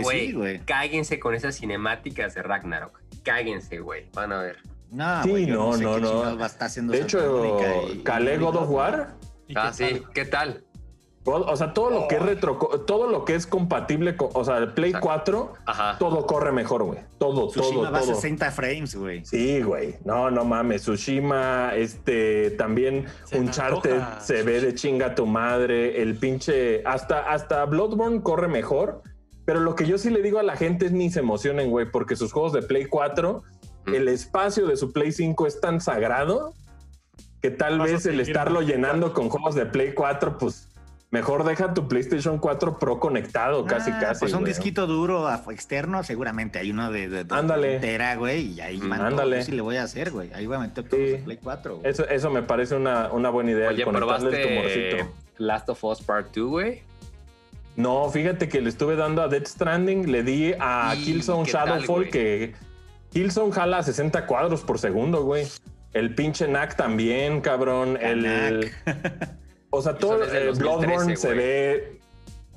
güey. Cáguense con esas cinemáticas de Ragnarok. Cáguense, güey. Van a ver. No, sí, no, no, no. de hecho, Calé God of War. Ah, sí, ¿qué tal? O sea, todo lo que es retro, todo lo que es compatible con, o sea, el Play 4, todo corre mejor, güey. Todo, Tsushima todo, va a 60 frames, güey. Sí, güey. No, no mames. Tsushima, este, también Uncharted se ve de chinga tu madre. El pinche, hasta, hasta Bloodborne corre mejor. Pero lo que yo sí le digo a la gente es ni se emocionen, güey, porque sus juegos de Play 4 el espacio de su Play 5 es tan sagrado que tal vez el estarlo llenando con juegos de Play 4, pues mejor deja tu PlayStation 4 Pro conectado, ah, casi, casi. Pues un disquito duro externo, seguramente hay uno de, de, Ándale. güey, y ahí Ándale. sí le voy a hacer, güey. Ahí voy a meter todo sí. Play 4. Eso, eso me parece una, una buena idea. Oye, ¿probaste el tumorcito. Last of Us Part 2, güey? No, fíjate que le estuve dando a Dead Stranding, le di a Killzone Shadowfall, que Killzone jala 60 cuadros por segundo, güey. El pinche Knack también, cabrón. El, o sea, todo el Bloodborne se ve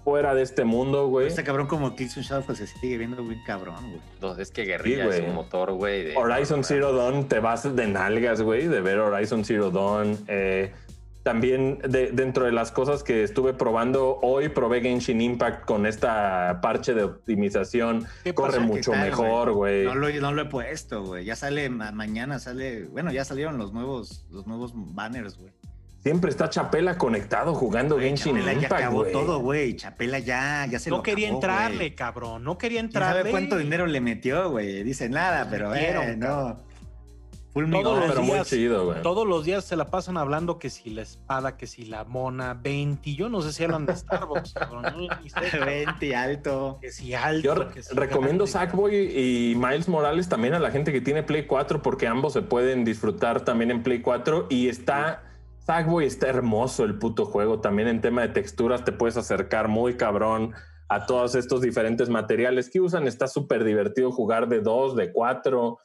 fuera de este mundo, güey. Este cabrón como Killzone Shadow pues se sigue viendo bien cabrón, güey. No, es que Guerrilla es un motor, güey. Horizon Zero Dawn te vas de nalgas, güey, de ver Horizon Zero Dawn. Eh, también de, dentro de las cosas que estuve probando, hoy probé Genshin Impact con esta parche de optimización. Corre mucho mejor, güey. No lo, no lo he puesto, güey. Ya sale, mañana sale, bueno, ya salieron los nuevos, los nuevos banners, güey. Siempre está Chapela conectado jugando Genshin Chapela Impact, ya acabó todo, güey. Chapela ya, ya se no lo quería entrarle, cabrón. No quería entrarle. ¿Sabe cuánto dinero le metió, güey? Dice nada, pero eh, no. Todos, los días, chido, todos los días se la pasan hablando que si la espada, que si la mona, 20. Yo no sé si hablan de Starbucks, cabrón. 20 alto. Que si alto. Yo recomiendo Sackboy y Miles Morales también a la gente que tiene Play 4 porque ambos se pueden disfrutar también en Play 4 y está Sackboy está hermoso el puto juego. También en tema de texturas te puedes acercar muy cabrón a todos estos diferentes materiales que usan. Está súper divertido jugar de dos, de cuatro.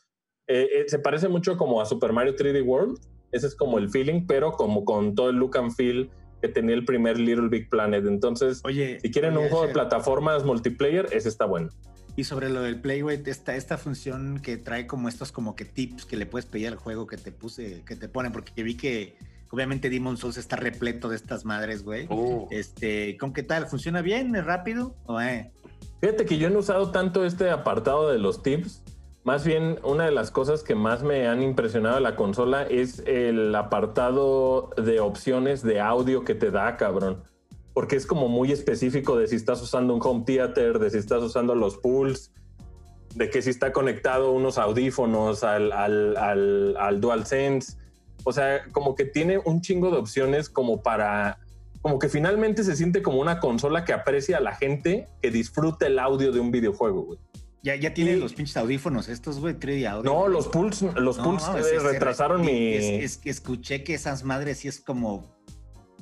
Eh, eh, se parece mucho como a Super Mario 3D World. Ese es como el feeling, pero como con todo el look and feel que tenía el primer Little Big Planet. Entonces, oye, si quieren un juego de plataformas multiplayer, ese está bueno. Y sobre lo del Playway, esta, esta función que trae como estos como que tips que le puedes pedir al juego que te puse, que te ponen, porque vi que Obviamente Demon Souls está repleto de estas madres, güey. Uh. Este, ¿con qué tal? ¿Funciona bien? ¿Es rápido? Eh? Fíjate que yo no he usado tanto este apartado de los tips. Más bien, una de las cosas que más me han impresionado de la consola es el apartado de opciones de audio que te da, cabrón. Porque es como muy específico de si estás usando un home theater, de si estás usando los pools, de que si está conectado unos audífonos al, al, al, al DualSense o sea, como que tiene un chingo de opciones como para, como que finalmente se siente como una consola que aprecia a la gente que disfrute el audio de un videojuego, güey. Ya, ya tienen los pinches audífonos estos, güey, 3D audio. No, los Pulse, los Pulse eh, retrasaron mi... es, escuché que esas madres sí es como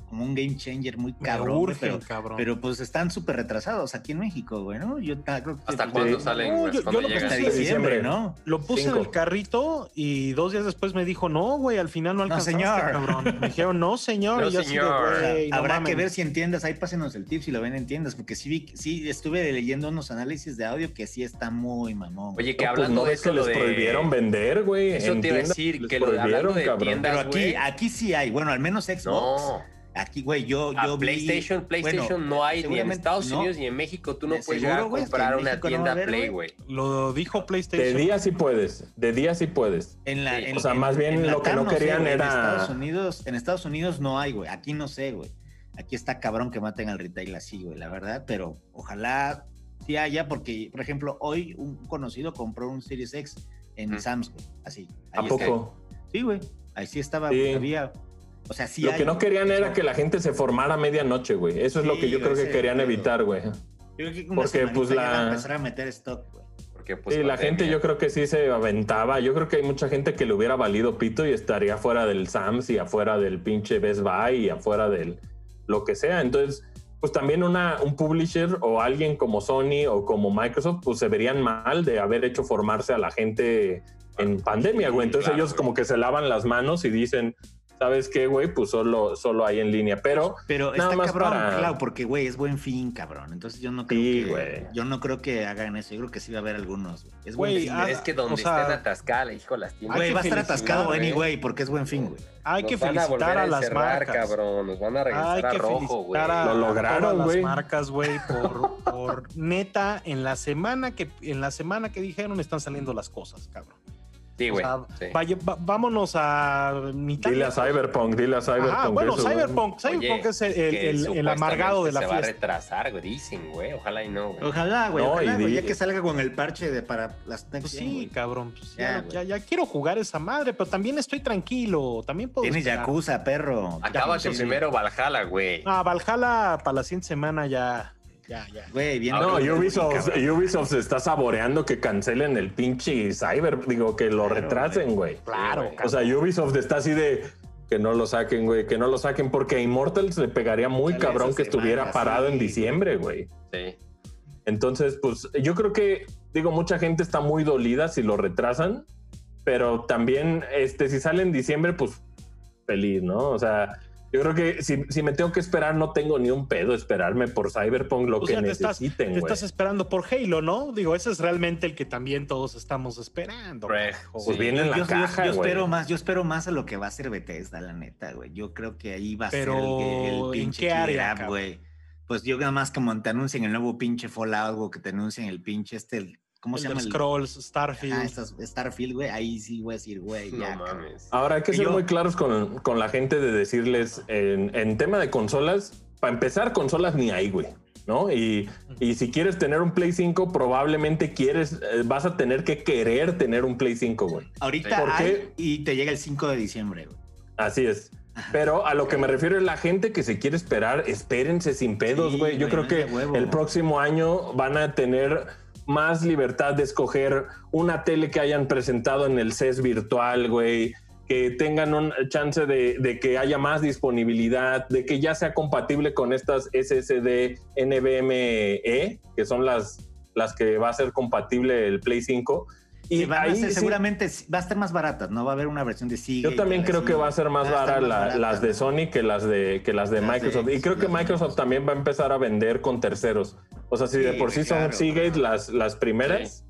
como un game changer muy cabrón. pero, pero pues están súper retrasados aquí en México, güey, ¿no? Yo creo que ¿Hasta cuándo salen? No, yo, lo puse diciembre, ¿no? Lo puse en el carrito y dos días después me dijo, no, güey, al final no alcanzaste, no, señor. cabrón. Me dijeron, no, señor. No, señor. Habrá que ver si entiendas, ahí pásenos el tip si lo ven en tiendas, porque sí, vi, sí estuve leyendo unos análisis de audio que sí está muy mamón. Oye, que pues, hablando de eso, les prohibieron vender, güey. Eso te iba a decir, que lo hablando de tiendas, Pero aquí, aquí sí hay, bueno, al menos Xbox. Aquí, güey, yo, yo PlayStation, PlayStation no hay ni en Estados Unidos ni en México. Tú no puedes llegar a comprar una tienda Play, güey. Lo dijo PlayStation. De día sí puedes. De día sí puedes. En la, o sea, más bien lo que no querían era. En Estados Unidos, en Estados Unidos no hay, güey. Aquí no sé, güey. Aquí está cabrón que maten al retail así, güey, la verdad. Pero ojalá sí haya, porque, por ejemplo, hoy un conocido compró un Series X en Sam's, güey. Así. ¿A poco? Sí, güey. Ahí sí estaba, había o sea, sí Lo que no querían era que la gente se formara a medianoche, güey. Eso es lo que yo creo que querían evitar, güey. Porque pues la... empezar a meter stock, güey. Porque, pues, sí, la gente yo creo que sí se aventaba. Yo creo que hay mucha gente que le hubiera valido pito y estaría fuera del Sams y afuera del pinche Best Buy y afuera del lo que sea. Entonces, pues también una, un publisher o alguien como Sony o como Microsoft, pues se verían mal de haber hecho formarse a la gente en pandemia, güey. Entonces ellos como que se lavan las manos y dicen, ¿sabes qué, güey? Pues solo, solo hay en línea, pero... Pero nada está más cabrón, claro, porque, güey, es buen fin, cabrón. Entonces yo no creo que... Yo no creo que hagan eso. Yo creo que sí va a haber algunos, güey. Es buen fin. Ah, es que donde estén atascadas, hijo, las tiendas... Güey, va a estar atascado anyway, porque es buen fin, güey. Hay que felicitar a, las marcas. cabrón. Nos van a regresar a rojo, güey. Lo lograron, güey. las marcas, güey, por, por neta, en la semana que en la semana que dijeron están saliendo las cosas, cabrón. Sí, güey. vámonos a mitad. Dile a Cyberpunk, dile a Cyberpunk. bueno, Cyberpunk, Cyberpunk es el, amargado de la fiesta. Se va a retrasar, dicen, güey. Ojalá y no, güey. Ojalá, güey. ojalá, ya que salga con el parche de para las pues Sí, cabrón. Pues ya, ya, quiero jugar esa madre, pero también estoy tranquilo. También puedo. Tienes Yakuza, perro. Acábate primero Valhalla, güey. Ah, Valhalla para la siguiente semana ya ya, ya. Güey, bien. No, Ubisoft, se está saboreando que cancelen el pinche Cyber, digo, que lo retrasen, güey. Claro. o sea, Ubisoft está así de que no lo saquen, güey, que no lo saquen, porque a Immortals le pegaría muy cabrón que estuviera parado en diciembre, güey. Sí. Entonces, pues yo creo que, digo, mucha gente está muy dolida si lo retrasan, pero también, este, si sale en diciembre, pues feliz, ¿no? O sea, Yo creo que si, si, me tengo que esperar, no tengo ni un pedo esperarme por Cyberpunk lo que necesiten. Te estás esperando por Halo, ¿no? Digo, ese es realmente el que también todos estamos esperando. Pues viene en la yo, caja, yo, espero más, yo espero más a lo que va a ser Bethesda, la neta, güey. Yo creo que ahí va a ser el, pinche ¿en qué área, güey. Pues yo nada más como te anuncien el nuevo pinche Fallout, o que te anuncien el pinche este ¿Cómo se llama? Scrolls, Starfield. Ah, Starfield, güey. Ahí sí voy a decir, güey, ya. Ahora hay que ser muy claros con, con, la gente de decirles en, en tema de consolas, para empezar, consolas ni hay, güey. ¿no? Y, y, si quieres tener un Play 5, probablemente quieres, eh, vas a tener que querer tener un Play 5, güey. Ahorita hay y te llega el 5 de diciembre, güey. Así es. Pero a lo que me refiero es la gente que se quiere esperar, espérense sin pedos, güey. Yo creo que el próximo año van a tener más libertad de escoger una tele que hayan presentado en el CES virtual, güey, que tengan un chance de, que haya más disponibilidad, de que ya sea compatible con estas SSD NVMe, que son las, las que va a ser compatible el Play 5 y seguramente va a estar más barata, no va a haber una versión de Seagate. Yo también creo que va a ser más barata, las de Sony que las de, que las de Microsoft. y creo que Microsoft también va a empezar a vender con terceros. O sea, si de por sí son Seagate las, las primeras,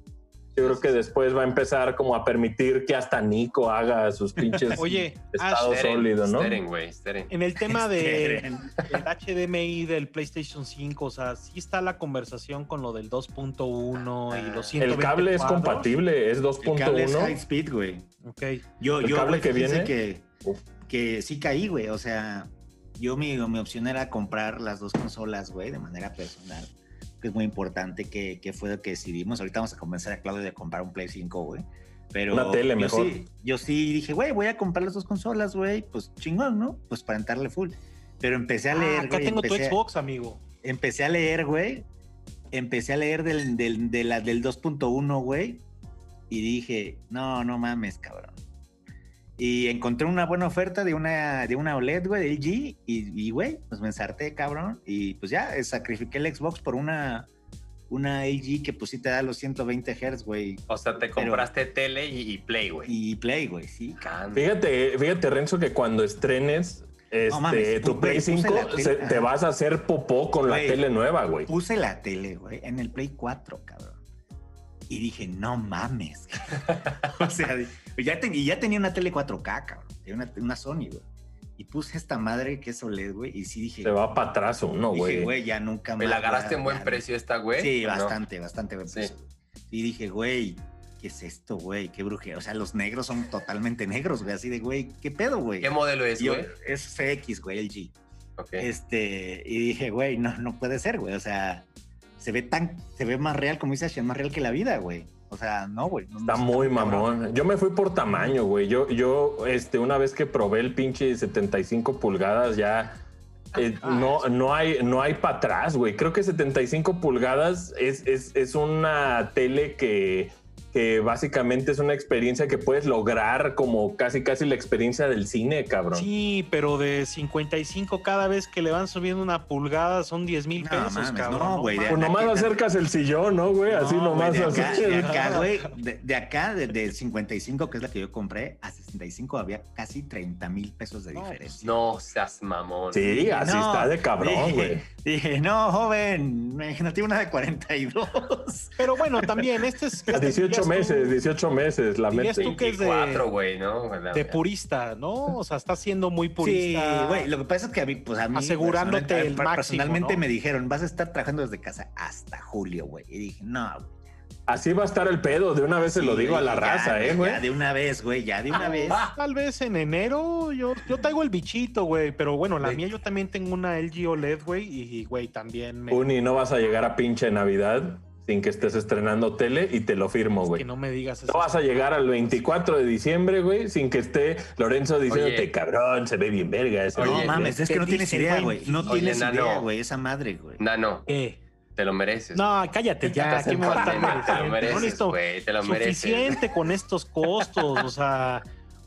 yo creo que después va a empezar como a permitir que hasta Nico haga sus pinches Oye, estado sólido, ¿no? en el tema de HDMI del PlayStation 5, o sea, sí está la conversación con lo del 2.1 y los 120 El cable es compatible, es 2.1. El cable es high speed, güey. Ok. Yo, el yo cable que viene que, que sí caí, güey. O sea, yo mi, mi opción era comprar las dos consolas, güey, de manera personal que es muy importante, que, que, fue lo que decidimos. Ahorita vamos a convencer a Claudio de comprar un Play 5, güey. Pero Una tele yo mejor. Sí, yo sí dije, güey, voy a comprar las dos consolas, güey. Pues chingón, ¿no? Pues para entrarle full. Pero empecé a ah, leer. acá tengo tu Xbox, amigo. Empecé a leer, güey. Empecé a leer del, del, de la, del 2.1, güey. Y dije, no, no mames, cabrón. Y encontré una buena oferta de una, de una OLED, güey, de LG. Y, güey, pues me ensarté, cabrón. Y pues ya, sacrifiqué el Xbox por una, una LG que pues sí te da los 120 Hz, güey. O sea, te compraste tele y, Play, güey. Y Play, güey, sí. Fíjate, fíjate, Renzo, que cuando estrenes este, tu Play 5 te vas a hacer popó con la tele nueva, güey. Puse la tele, güey, en el Play 4, cabrón. Y dije, no mames. o sea, ya y ya tenía una tele 4K, cabrón. Una, una Sony, güey. Y puse esta madre que es OLED, güey. Y sí dije. Se va para atrás uno, güey. Dije, güey, ya nunca más. ¿Me la agarraste en buen precio esta, güey? Sí, bastante, bastante buen precio. Y dije, güey, ¿qué es esto, güey? Qué brujería. O sea, los negros son totalmente negros, güey. Así de, güey, ¿qué pedo, güey? ¿Qué modelo es, güey? Es FX, güey, el G. Este, y dije, güey, no, no puede ser, güey. O sea, se ve tan, se ve más real, como dice Ashen, más real que la vida, güey. O sea, no, güey. está muy mamón. Yo me fui por tamaño, güey. Yo, yo, este, una vez que probé el pinche 75 pulgadas, ya eh, ah, no, no hay, no hay para atrás, güey. Creo que 75 pulgadas es, es, es una tele que que básicamente es una experiencia que puedes lograr como casi casi la experiencia del cine, cabrón. Sí, pero de 55 cada vez que le van subiendo una pulgada son 10 mil pesos, cabrón. No, güey. pues nomás acercas el sillón, ¿no, güey? Así nomás. de, acá, de acá, güey, de, acá, de, 55, que es la que yo compré, a 65 había casi 30 mil pesos de diferencia. No seas mamón. Sí, así está de cabrón, güey. Dije, no, joven, no tiene una de 42. Pero bueno, también, este es... A 18 meses, 18 meses la mete. tú que es de, güey, ¿no? de purista, ¿no? O sea, está siendo muy purista. Sí, güey, lo que pasa es que a mí, pues a mí... Asegurándote el máximo, Personalmente me dijeron, vas a estar trabajando desde casa hasta julio, güey. Y dije, no, güey. Así va a estar el pedo, de una vez se lo digo a la raza, ¿eh, güey? Ya de una vez, güey, ya de una vez. Tal vez en enero yo, yo traigo el bichito, güey, pero bueno, la mía yo también tengo una LG OLED, güey, y güey, también me... Uni, no vas a llegar a pinche Navidad sin que estés estrenando tele y te lo firmo, güey. que no me digas eso. No vas a llegar al 24 de diciembre, güey, sin que esté Lorenzo diciéndote, cabrón, se ve bien verga. Ese no mames, es que no tienes idea, güey. No tienes idea, güey, esa madre, güey. Nano. ¿Qué? Te lo mereces. No, cállate ya. Te, me va a te lo mereces, güey. Te lo mereces. Suficiente con estos costos, o sea...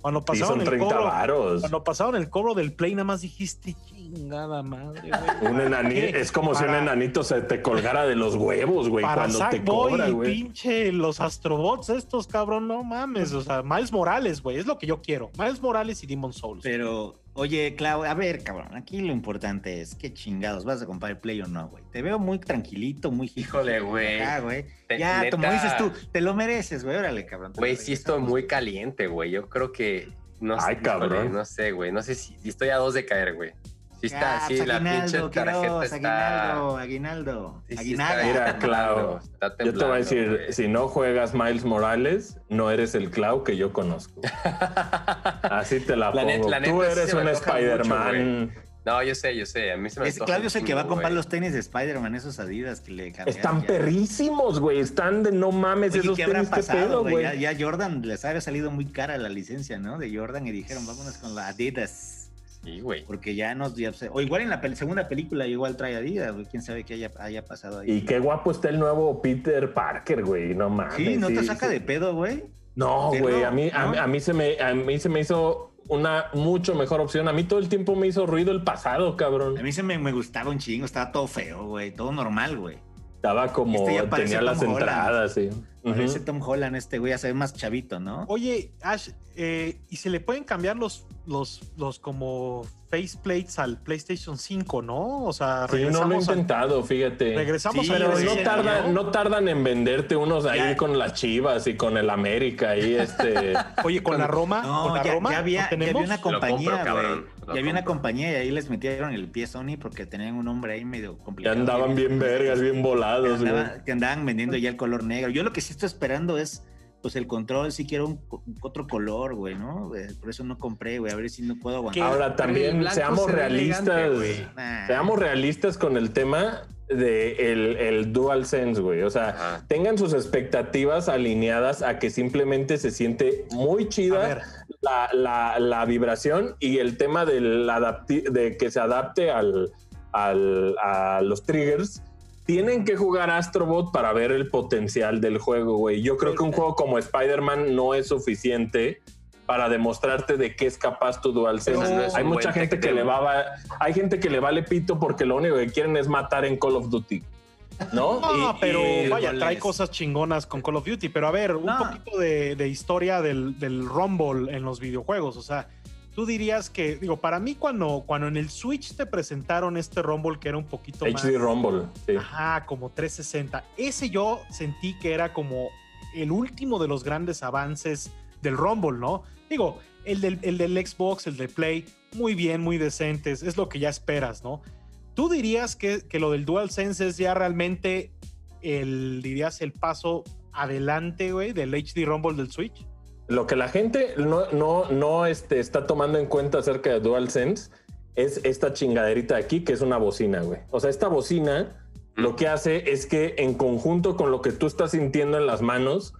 Cuando pasaron, el cobro, cuando pasaron el cobro del Play, nada más dijiste, chingada madre, güey. Un enanito, es como si un enanito se te colgara de los huevos, güey, cuando te cobra, güey. pinche los Astrobots estos, cabrón, no mames. O sea, Miles Morales, güey, es lo que yo quiero. Miles Morales y Demon Souls. Pero, Oye, Clau, a ver, cabrón, aquí lo importante es qué chingados vas a comprar el Play o no, güey. Te veo muy tranquilito, muy Híjole, güey. güey. Ya, como dices tú, te lo mereces, güey. Órale, cabrón. Güey, sí estoy muy caliente, güey. Yo creo que no Ay, cabrón. no sé, güey. No sé si, estoy a dos de caer, güey. Sí está, sí, la pinche tarjeta está... Aguinaldo, Aguinaldo, Aguinaldo. Mira, Clau, yo te voy a decir, si no juegas Miles Morales, no eres el Clau que yo conozco. Así te la, pongo. Tú eres un Spider-Man... No, yo sé, yo sé. A mí se me es Claudio es el que va a comprar los tenis de Spider-Man, esos Adidas que le cambiaron. Están perrísimos, güey. Están de no mames esos ¿qué tenis pasado, güey. Ya, ya, Jordan les había salido muy cara la licencia, ¿no? De Jordan y dijeron, vámonos con la Adidas. Sí, güey. Porque ya nos. o igual en la segunda película, igual trae Adidas, güey. Quién sabe qué haya, haya pasado ahí. Y qué guapo está el nuevo Peter Parker, güey. No mames. Sí, ¿no te saca de pedo, güey? No, güey. A mí, a, mí se me, a mí se me hizo una mucho mejor opción. A mí todo el tiempo me hizo ruido el pasado, cabrón. A mí se me, me gustaba un chingo, estaba todo feo, güey, todo normal, güey. Estaba como, este tenía las entradas, sí. Ese Tom Holland, este güey, ya se ve más chavito, ¿no? Oye, Ash, eh, ¿y se le pueden cambiar los, los, los como faceplates al PlayStation 5, ¿no? O sea, sí, no lo he intentado, fíjate. Regresamos a pero no, no tardan en venderte unos ahí con las Chivas y con el América y este. Oye, con la Roma, no, con ya, Roma, ya había, ya había una compañía, güey. Ya había una compañía y ahí les metieron el pie Sony porque tenían un nombre ahí medio complicado. Ya andaban bien vergas, bien volados, güey. Que andaban vendiendo ya el color negro. Yo lo que sí estoy esperando es pues el control sí quiero un, otro color, güey, ¿no? Eh, por eso no compré, güey, a ver si no puedo aguantar. Ahora también seamos realistas, seamos realistas con el tema de el, el DualSense, güey. O sea, tengan sus expectativas alineadas a que simplemente se siente muy chida la, la, vibración y el tema del de que se adapte al, al, a los triggers tienen que jugar Astrobot para ver el potencial del juego, güey. Yo creo que un juego como Spider-Man no es suficiente para demostrarte de qué es capaz tu DualSense. hay mucha gente que le va, hay gente que le vale pito porque lo único que quieren es matar en Call of Duty. ¿No? no pero vaya, trae cosas chingonas con Call of Duty. Pero a ver, un poquito de, de historia del, del, Rumble en los videojuegos. O sea, tú dirías que, digo, para mí cuando, cuando en el Switch te presentaron este Rumble que era un poquito HD más... HD Rumble, sí. Ajá, como 360. Ese yo sentí que era como el último de los grandes avances del Rumble, ¿no? Digo, el del, el del Xbox, el de Play, muy bien, muy decentes, es lo que ya esperas, ¿no? ¿Tú dirías que, que lo del DualSense es ya realmente el, dirías, el paso adelante, güey, del HD Rumble del Switch? Lo que la gente no, no, no este, está tomando en cuenta acerca de DualSense es esta chingaderita aquí, que es una bocina, güey. O sea, esta bocina lo que hace es que en conjunto con lo que tú estás sintiendo en las manos,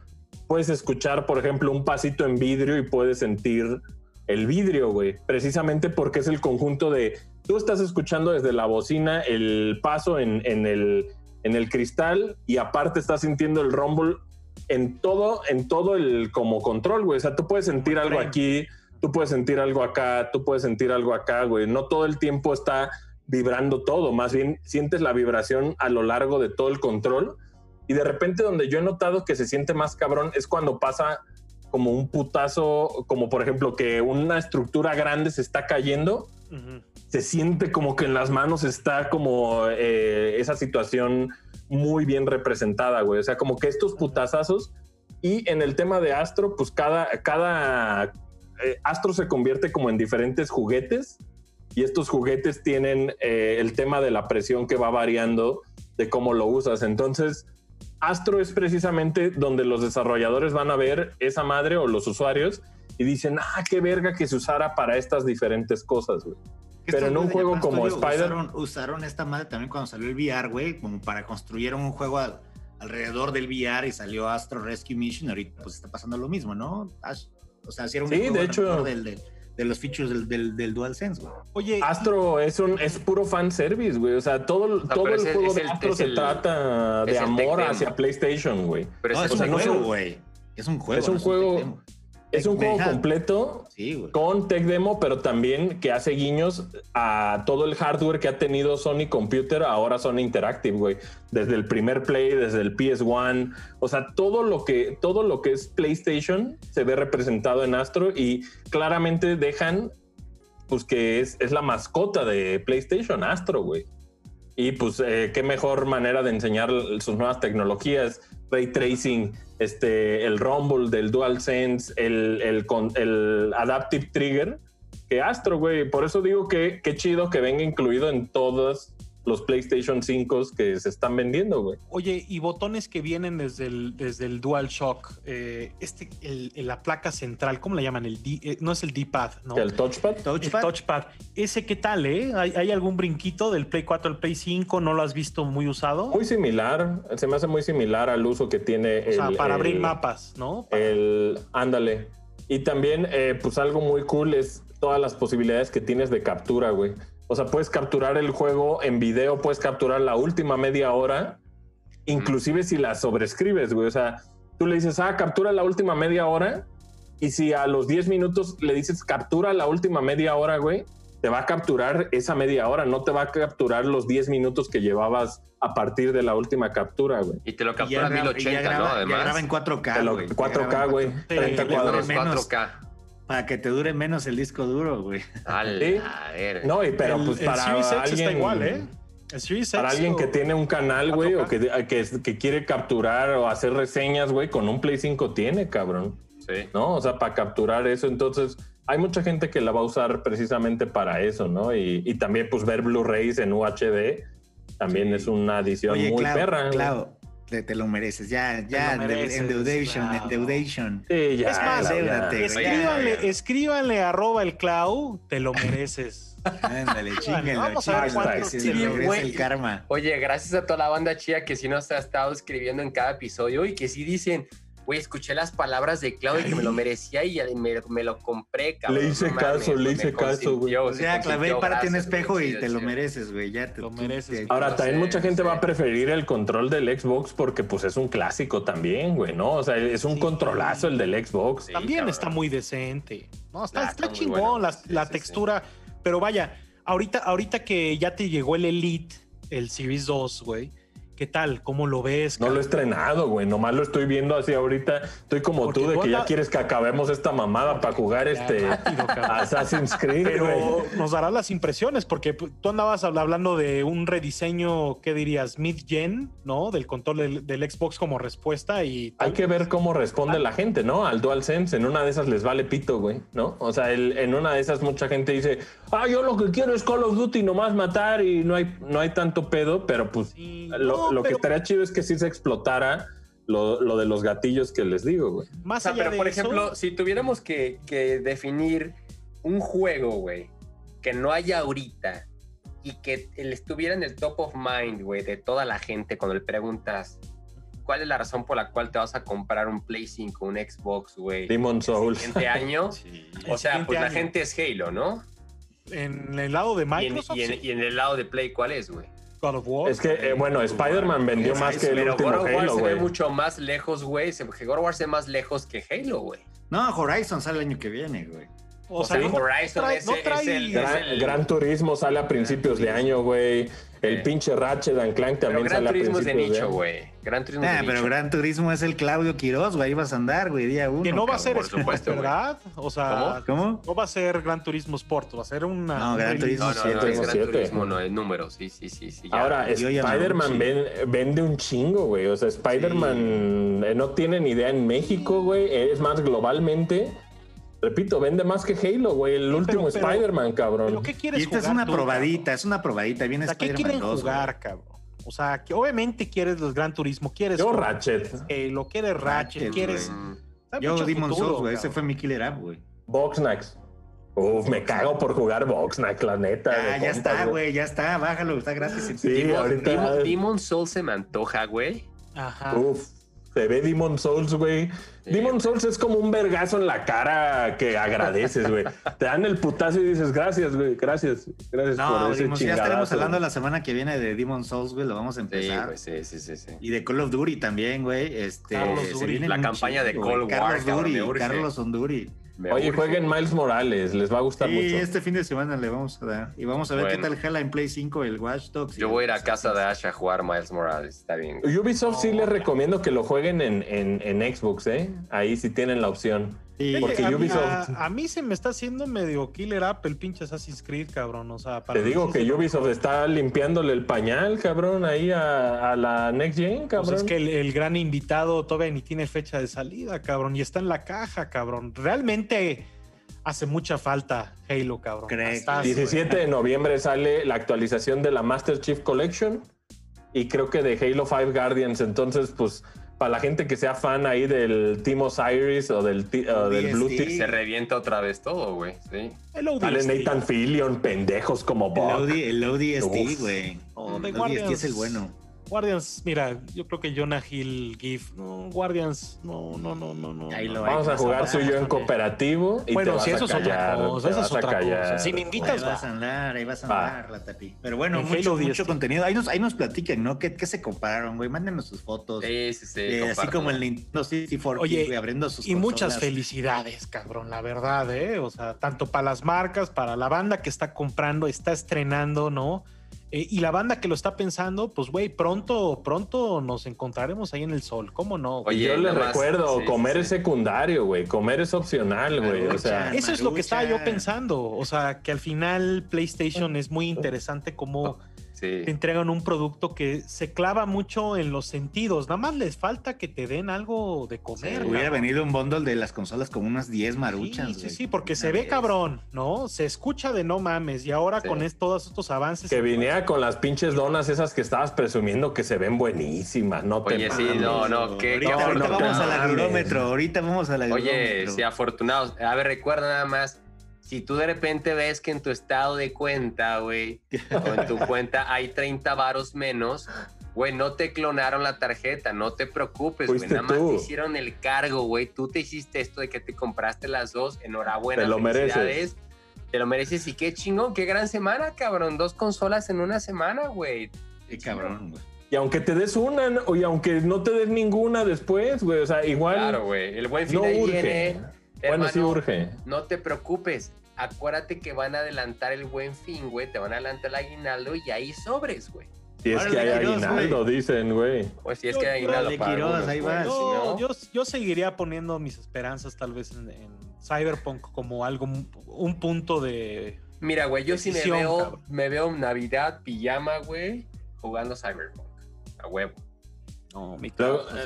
puedes escuchar, por ejemplo, un pasito en vidrio y puedes sentir el vidrio, güey. Precisamente porque es el conjunto de, tú estás escuchando desde la bocina el paso en, en, el, en el cristal y aparte estás sintiendo el rumble en todo, en todo el como control, güey. O sea, tú puedes sentir algo aquí, tú puedes sentir algo acá, tú puedes sentir algo acá, güey. No todo el tiempo está vibrando todo, más bien sientes la vibración a lo largo de todo el control. Y de repente donde yo he notado que se siente más cabrón es cuando pasa como un putazo, como por ejemplo que una estructura grande se está cayendo, se siente como que en las manos está como eh, esa situación muy bien representada, güey. O sea, como que estos putazazos. Y en el tema de Astro, pues cada, cada eh, Astro se convierte como en diferentes juguetes. Y estos juguetes tienen eh, el tema de la presión que va variando de cómo lo usas. Entonces, Astro es precisamente donde los desarrolladores van a ver esa madre o los usuarios y dicen, ah, qué verga que se usara para estas diferentes cosas, güey. Pero en un juego como Spider. Usaron, esta madre también cuando salió el VR, güey, como para construir un juego alrededor del VR y salió Astro Rescue Mission. Ahorita pues está pasando lo mismo, ¿no? O sea, hicieron un sí, de hecho. de los features del, del, del DualSense, güey. Oye, Astro es un es puro fan service, güey. O sea, todo, todo el juego de Astro se trata de amor hacia PlayStation, güey. Pero es, un juego, güey. Es un juego. Es un juego. Es un juego completo con Tech Demo, pero también que hace guiños a todo el hardware que ha tenido Sony Computer, ahora Sony Interactive, güey. Desde el primer Play, desde el PS1. O sea, todo lo que, todo lo que es PlayStation se ve representado en Astro y claramente dejan pues que es, la mascota de PlayStation, Astro, güey. Y pues eh, qué mejor manera de enseñar sus nuevas tecnologías, ray tracing, este, el rumble del DualSense, el, el, el adaptive trigger, que Astro, güey. Por eso digo que qué chido que venga incluido en todas los PlayStation 5 que se están vendiendo, güey. Oye, y botones que vienen desde el, desde el DualShock, eh, este, la placa central, ¿cómo le llaman? El eh, no es el D-pad, ¿no? El touchpad. El touchpad. Ese, ¿qué tal, eh? ¿Hay, algún brinquito del Play 4 al Play 5? ¿No lo has visto muy usado? Muy similar, se me hace muy similar al uso que tiene. O sea, para abrir mapas, ¿no? El, ándale. Y también, eh, pues algo muy cool es todas las posibilidades que tienes de captura, güey. O sea, puedes capturar el juego en video, puedes capturar la última media hora, inclusive si la sobrescribes, güey. O sea, tú le dices, ah, captura la última media hora, y si a los 10 minutos le dices, captura la última media hora, güey, te va a capturar esa media hora, no te va a capturar los 10 minutos que llevabas a partir de la última captura, güey. Y te lo captura en 1080, ¿no? Además. graba en 4K, güey. 4K, güey. 30 cuadros. 4K. Para que te dure menos el disco duro, güey. ¿Sí? No, y pero pues para alguien... está igual, ¿eh? para alguien que tiene un canal, güey, o que, que, quiere capturar o hacer reseñas, güey, con un Play 5 tiene, cabrón. Sí. ¿No? O sea, para capturar eso, entonces hay mucha gente que la va a usar precisamente para eso, ¿no? Y, también, pues, ver Blu-rays en UHD también es una adición muy perra. Claro, te, lo mereces. Ya, ya, endeudation, endeudation. Sí, ya. Es más, escríbanle, escríbanle arroba el clau, te lo mereces. Ándale, chíngalo, Vamos a ver cuánto el karma. Oye, gracias a toda la banda chía que sí nos ha estado escribiendo en cada episodio y que sí dicen, güey, escuché las palabras de Claudio que me lo merecía y me, lo compré, cabrón. Le hice caso, le hice caso, güey. O sea, clavé, párate un espejo y te lo mereces, güey. Ya te lo mereces. Ahora, también mucha gente va a preferir el control del Xbox porque, pues, es un clásico también, güey, ¿no? O sea, es un controlazo el del Xbox. también está muy decente. No, está, está, chingón la, textura. Pero vaya, ahorita, ahorita que ya te llegó el Elite, el Series 2, güey ¿Qué tal? ¿Cómo lo ves? No lo he estrenado, güey. Nomás lo estoy viendo así ahorita. Estoy como tú de que ya quieres que acabemos esta mamada para jugar este Assassin's Creed. Pero nos dará las impresiones porque tú andabas hablando de un rediseño, ¿qué dirías? Mid-gen, ¿no? Del control del, Xbox como respuesta y... Hay que ver cómo responde la gente, ¿no? Al DualSense. En una de esas les vale pito, güey, ¿no? O sea, en una de esas mucha gente dice, ah, yo lo que quiero es Call of Duty nomás matar y no hay, no hay tanto pedo, pero pues lo que estaría chido es que sí se explotara lo, de los gatillos que les digo, güey. Más allá pero por ejemplo, si tuviéramos que, definir un juego, güey, que no haya ahorita y que estuviera en el top of mind, güey, de toda la gente cuando le preguntas cuál es la razón por la cual te vas a comprar un Play 5, un Xbox, güey. Demon Souls. El siguiente año. o sea, pues la gente es Halo, ¿no? En el lado de Microsoft. y en el lado de Play, ¿cuál es, güey? Es que, eh, bueno, Spider-Man vendió más que el pero último God of War se ve mucho más lejos, güey. God of War se ve más lejos que Halo, güey. No, Horizon sale el año que viene, güey. O, sea, Horizon es, el, Gran, Turismo sale a principios de año, güey. El pinche Ratchet and Clank también sale a principios de nicho, güey. Gran Turismo nah, pero Gran Turismo es el Claudio Quiroz, güey. Ahí vas a andar, güey, día uno. Que no va a ser por supuesto, ¿verdad? O sea, ¿Cómo? No va a ser Gran Turismo Sport, va a ser una. No, Gran Turismo 7. No, no, es Gran Turismo, no, el número, sí, sí, sí. sí Ahora, Spider-Man vende un chingo, güey. O sea, Spider-Man eh, no tiene ni idea en México, güey. Es más globalmente Repito, vende más que Halo, güey. El último Spider-Man, cabrón. ¿qué quieres y esta es una probadita, es una probadita. Viene ¿Qué quieren jugar, cabrón? O sea, que obviamente quieres los Gran Turismo, quieres. Yo Ratchet. Eh, lo quieres Ratchet, quieres. Yo Demon Souls, güey. Ese fue mi killer app, güey. Boxnax. Uf, me cago por jugar Boxnax, la neta. Ah, ya está, güey, ya está. Bájalo, está gratis. Sí, Demon, ahorita... Demon Souls se me antoja, güey. Ajá. Uf. Se ve Demon Souls, güey. Demon Souls es como un vergazo en la cara que agradeces, güey. Te dan el putazo y dices, gracias, güey, gracias. Gracias por ese Ya estaremos hablando la semana que viene de Demon Souls, güey, lo vamos a empezar. Sí, sí, sí, sí, Y de Call of Duty también, güey. Este, Carlos Duri. La campaña de Call of Carlos Duri, Carlos Onduri. Oye, jueguen Miles Morales, les va a gustar mucho. Sí, este fin de semana le vamos a dar. Y vamos a ver qué tal jala en Play 5 el Watch Dogs. Yo voy a ir a casa de Ash a jugar Miles Morales, está bien. Ubisoft sí les recomiendo que lo jueguen en, en, Xbox, ¿eh? Ahí sí tienen la opción. Porque a, Ubisoft... a, mí se me está haciendo medio killer app el pinche Assassin's Creed, cabrón. O sea, Te digo que Ubisoft está limpiándole el pañal, cabrón, ahí a, la Next Gen, pues cabrón. es que el, gran invitado todavía ni tiene fecha de salida, cabrón, y está en la caja, cabrón. Realmente hace mucha falta Halo, cabrón. 17 de noviembre sale la actualización de la Master Chief Collection y creo que de Halo 5 Guardians. Entonces, pues para la gente que sea fan ahí del Team Osiris o del, del Blue Team. Se revienta otra vez todo, güey. Sí. Sale Nathan Fillion, pendejos como Bob. El ODST, güey. El ODST es el bueno. Guardians, mira, yo creo que Jonah Hill, GIF, no, Guardians, no, no, no, no, no. Vamos a jugar tú y yo en cooperativo y bueno, te vas si eso a callar, es otra cosa, eso es otra cosa. Si me invitas, ahí vas a andar, ahí vas a andar, la tapi. Pero bueno, mucho, mucho contenido. Ahí nos, ahí nos platiquen, ¿no? ¿Qué, qué se compararon, güey? Mándenos sus fotos. Sí, sí, sí. Eh, así como el Nintendo 64, Oye, abriendo sus Y muchas felicidades, cabrón, la verdad, ¿eh? O sea, tanto para las marcas, para la banda que está comprando, está estrenando, ¿no? Eh, y la banda que lo está pensando, pues güey, pronto, pronto nos encontraremos ahí en el sol. ¿Cómo no? Oye, yo les recuerdo, comer es secundario, güey. Comer es opcional, güey. O sea, eso es lo que estaba yo pensando. O sea, que al final PlayStation es muy interesante como te entregan un producto que se clava mucho en los sentidos. Nada más les falta que te den algo de comer. hubiera venido un bundle de las consolas con unas 10 maruchas. Sí, sí, sí, porque se ve cabrón, ¿no? Se escucha de no mames. Y ahora con todos estos avances. Que viniera con las pinches donas esas que estabas presumiendo que se ven buenísimas, ¿no? Oye, sí, no, no. ¿qué, ahorita, vamos al agrómetro. Ahorita vamos al agrómetro. Oye, sí, afortunados. A ver, recuerda nada más si tú de repente ves que en tu estado de cuenta, güey, o en tu cuenta hay 30 varos menos, güey, no te clonaron la tarjeta, no te preocupes, güey, nada más te hicieron el cargo, güey, tú te hiciste esto de que te compraste las dos, enhorabuena, te lo mereces. Te lo mereces y qué chingón, qué gran semana, cabrón, dos consolas en una semana, güey. Qué cabrón, güey. Y aunque te des una, y aunque no te des ninguna después, güey, o sea, igual. Claro, güey. El buen fin no viene. Bueno, sí urge. No te preocupes. Acuérdate que van a adelantar el buen fin, güey. Te van a adelantar el aguinaldo y ahí sobres, güey. Si es que hay aguinaldo, dicen, güey. Pues si es que hay aguinaldo yo, yo, seguiría poniendo mis esperanzas tal vez en, Cyberpunk como algo, un punto de. Mira, güey, yo sí me veo, me veo Navidad, pijama, güey, jugando Cyberpunk. A huevo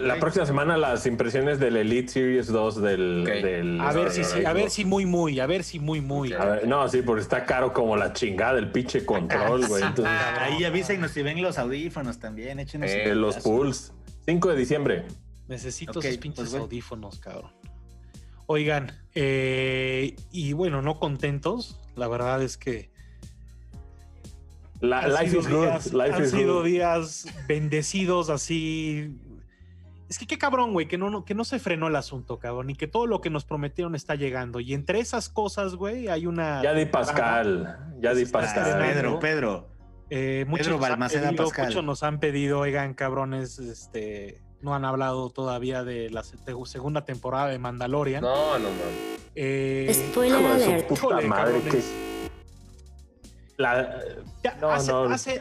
la, próxima semana las impresiones del Elite Series 2 del, a ver si sí, a ver si muy muy a ver si muy muy. No sí porque está caro como la chingada el pinche control güey ahí avísenos si ven los audífonos también échenos eh, los pools. 5 de diciembre. Necesito esos pinches pues, audífonos cabrón. Oigan eh, y bueno no contentos la verdad es que life is good. han sido días bendecidos así. Es que qué cabrón, güey, que no, que no se frenó el asunto, cabrón, y que todo lo que nos prometieron está llegando. Y entre esas cosas, güey, hay una. Ya di Pascal, ya di Pascal. Pedro, Pedro. Eh, muchos, Balmaceda nos Pascal. muchos nos han pedido, oigan, cabrones, este, no han hablado todavía de la segunda temporada de Mandalorian. No, no, no. Eh, Spoiler alert. Puta madre, que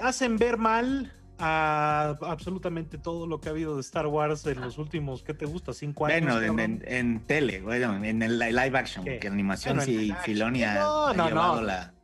hacen ver mal a absolutamente todo lo que ha habido de Star Wars en los últimos, ¿qué te gusta? ¿Cinco años? Bueno, en, tele, bueno, en el live action, porque animación sí, Filonia. No, no, no. La...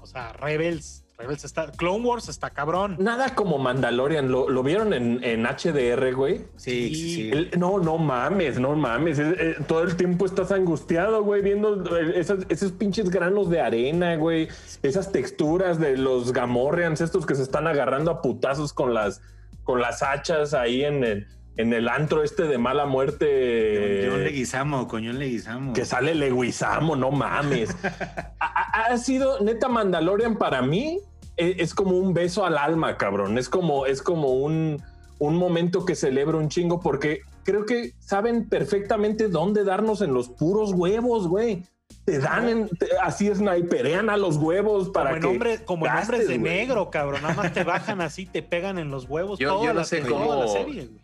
o sea, Rebels está, Clone Wars está cabrón. Nada como Mandalorian. ¿Lo, vieron en, HDR, güey? Sí, sí. no, no mames, no mames. Eh, todo el tiempo estás angustiado, güey, viendo esos pinches granos de arena, güey. Esas texturas de los Gamorreans, estos que se están agarrando a putazos con las, con las hachas ahí en el en el antro este de mala muerte. Con Leguizamo, con John Leguizamo. Que sale Leguizamo, no mames. ha, sido neta Mandalorian para mí. E, es, como un beso al alma, cabrón. Es como, es como un, un momento que celebro un chingo porque creo que saben perfectamente dónde darnos en los puros huevos, güey te dan en, así sniperean a los huevos para como en que como en hombres de negro cabrón nada más te bajan así te pegan en los huevos yo, yo no sé cómo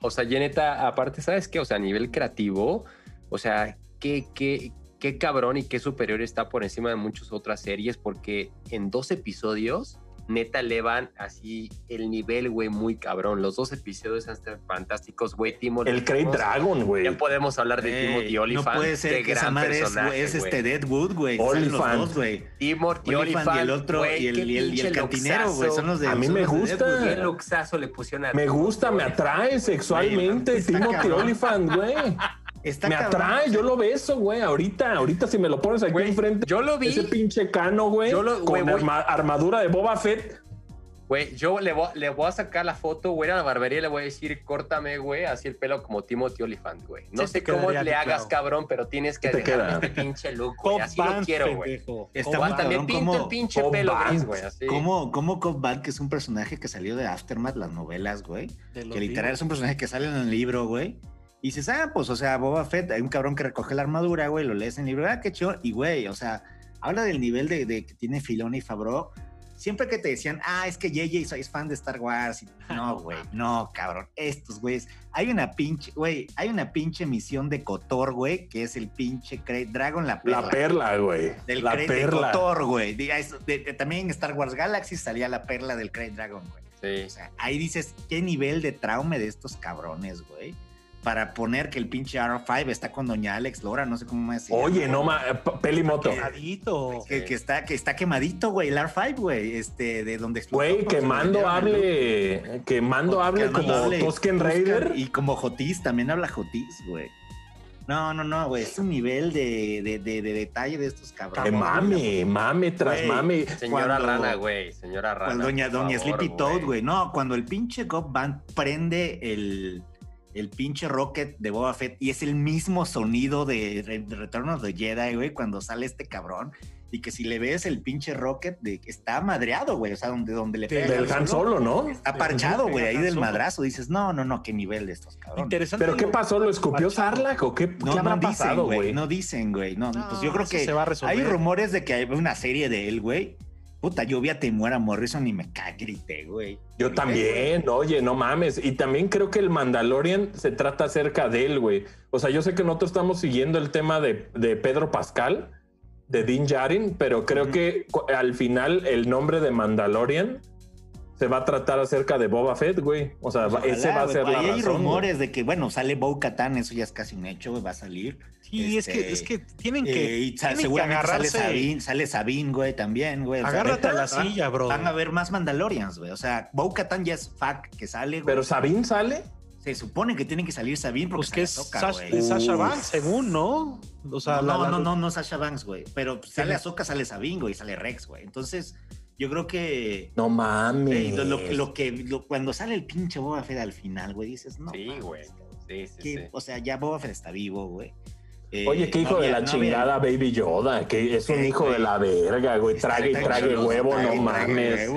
o sea Yeneta aparte sabes qué o sea a nivel creativo o sea qué qué qué cabrón y qué superior está por encima de muchas otras series porque en dos episodios neta elevan así el nivel, güey, muy cabrón. Los dos episodios están fantásticos, güey. Timothy. El Great Dragon, güey. Ya podemos hablar de Timothy Olyphant. No puede ser que esa madre es, es, este Deadwood, güey. Olyphant. güey. Timothy Olyphant. Y el otro, y el, y el, cantinero, güey. Son los de A mí me gusta. Qué luxazo le pusieron a Me gusta, me atrae sexualmente Timothy Olyphant, güey. me atrae, yo lo beso, güey. Ahorita, ahorita si me lo pones aquí enfrente. Yo lo vi. Ese pinche cano, güey. Con armadura de Boba Fett. Güey, yo le voy, le voy a sacar la foto, güey, a la barbería y le voy a decir, córtame, güey, así el pelo como Timothy Olyphant, güey. No sé cómo le hagas, cabrón, pero tienes que dejarme este pinche look, güey. Así lo quiero, güey. Está también pinto el pinche pelo gris, güey. Como, como Cobb Band, que es un personaje que salió de Aftermath, las novelas, güey. Que literal es un personaje que sale en el libro, güey. Y dices, ah, pues, o sea, Boba Fett, hay un cabrón que recoge la armadura, güey, lo lees en el libro, ah, qué chido. Y, güey, o sea, habla del nivel de, de que tiene Filoni y Fabro siempre que te decían, ah, es que JJ es fan de Star Wars. no, güey, no, cabrón. Estos güeyes. Hay una pinche, güey, hay una pinche misión de Cotor, güey, que es el pinche Dragon, la perla. La perla, güey. Del la perla. De Cotor, güey. También en Star Wars Galaxy salía la perla del Crate Dragon, güey. Sí. O sea, ahí dices, qué nivel de trauma de estos cabrones, güey para poner que el pinche R5 está con doña Alex Lora, no sé cómo me decía. Oye, no, ma, pelimoto. Quemadito. Que, que, está, que está quemadito, güey, el R5, güey, este, de donde Güey, que mando hable, que mando hable como Tosken Raider. Y como Jotis, también habla Jotis, güey. No, no, no, güey, es un nivel de, de, de, detalle de estos cabrones. Que mame, mame tras mame. Señora rana, güey, señora rana. doña, doña Sleepy Toad, güey. No, cuando el pinche Gob Band prende el el pinche Rocket de Boba Fett y es el mismo sonido de, Retorno de Jedi, güey, cuando sale este cabrón. Y que si le ves el pinche Rocket, de, está madreado, güey. O sea, donde, donde le pega. Del Han Solo, ¿no? Está parchado, güey, ahí del madrazo. Dices, no, no, no, qué nivel de estos cabrones. Interesante. ¿Pero qué pasó? ¿Lo escupió Sarlacc o qué, no, habrá pasado, güey? No dicen, güey. No, pues yo creo que hay rumores de que hay una serie de él, güey Puta, yo vi a Temuera Morrison y me cagrité, güey. Yo también, oye, no mames. Y también creo que el Mandalorian se trata acerca de él, güey. O sea, yo sé que nosotros estamos siguiendo el tema de, Pedro Pascal, de Dean Jarin, pero creo que al final el nombre de Mandalorian se va a tratar acerca de Boba Fett, güey. O sea, ese va a ser la razón. Hay rumores de que, bueno, sale Bo Katan, eso ya es casi un hecho, va a salir. Sí, es, que, este, es que tienen que. Eh, seguramente sale Sabine, sale Sabine, güey, también, güey. Agárrate a la silla, bro. Van a haber más Mandalorians, güey. O sea, Bo Katan ya es fact que sale, güey. ¿Pero Sabine sale? Se supone que tiene que salir Sabine porque pues que es Sasha, Sasha Banks, según, ¿no? O sea, no, no, no, no, Sasha Banks, güey. Pero sale Ahsoka, sale Sabine, güey, sale Rex, güey. Entonces yo creo que. No mames. lo, que. cuando sale el pinche Boba Fett al final, güey, dices, no. Sí, güey. Sí, sí, sí. O sea, ya Boba Fett está vivo, güey. Oye, eh, qué hijo de la chingada Baby Yoda, que es un hijo de la verga, güey. Trague y trague huevo, no mames.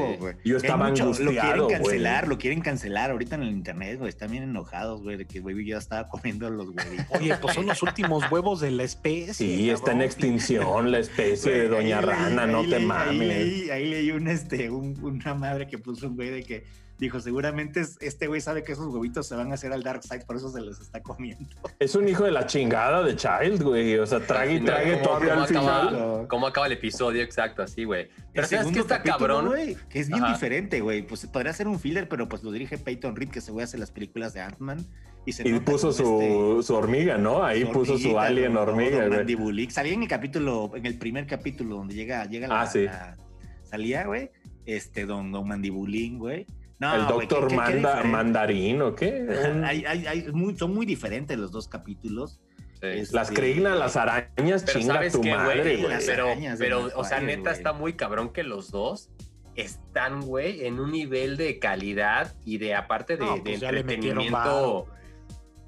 Yo estaba angustiado, Lo quieren cancelar, lo quieren cancelar ahorita en el internet, güey. Están bien enojados, güey, de que Baby Yoda estaba comiendo los huevos. Oye, pues son los últimos huevos de la especie. Sí, está en extinción la especie de Doña Rana, no te mames. Ahí leí, ahí leí un, este, una madre que puso un güey de que dijo, seguramente este güey sabe que esos huevitos se van a hacer al Dark Side, por eso se los está comiendo. Es un hijo de la chingada de Child, güey. O sea, trague y trague todavía al final. ¿Cómo acaba el episodio? Exacto, así, güey. Pero ¿sabes que está cabrón? Güey, que es bien diferente, güey. Pues podría ser un filler, pero pues lo dirige Peyton Reed, que se voy a hacer las películas de Ant-Man. Y, se y puso su, este su, hormiga, ¿no? Ahí puso su alien hormiga, güey. Salía en el capítulo, en el primer capítulo donde llega, llega la, ah, sí. salía, güey, este, don, don Mandibulín, güey el doctor Manda, Mandarín o qué? son muy diferentes los dos capítulos. Este, las creínas, las arañas, chinga tu madre, güey. Pero, pero o sea, neta, está muy cabrón que los dos están, güey, en un nivel de calidad y de aparte de, de pues entretenimiento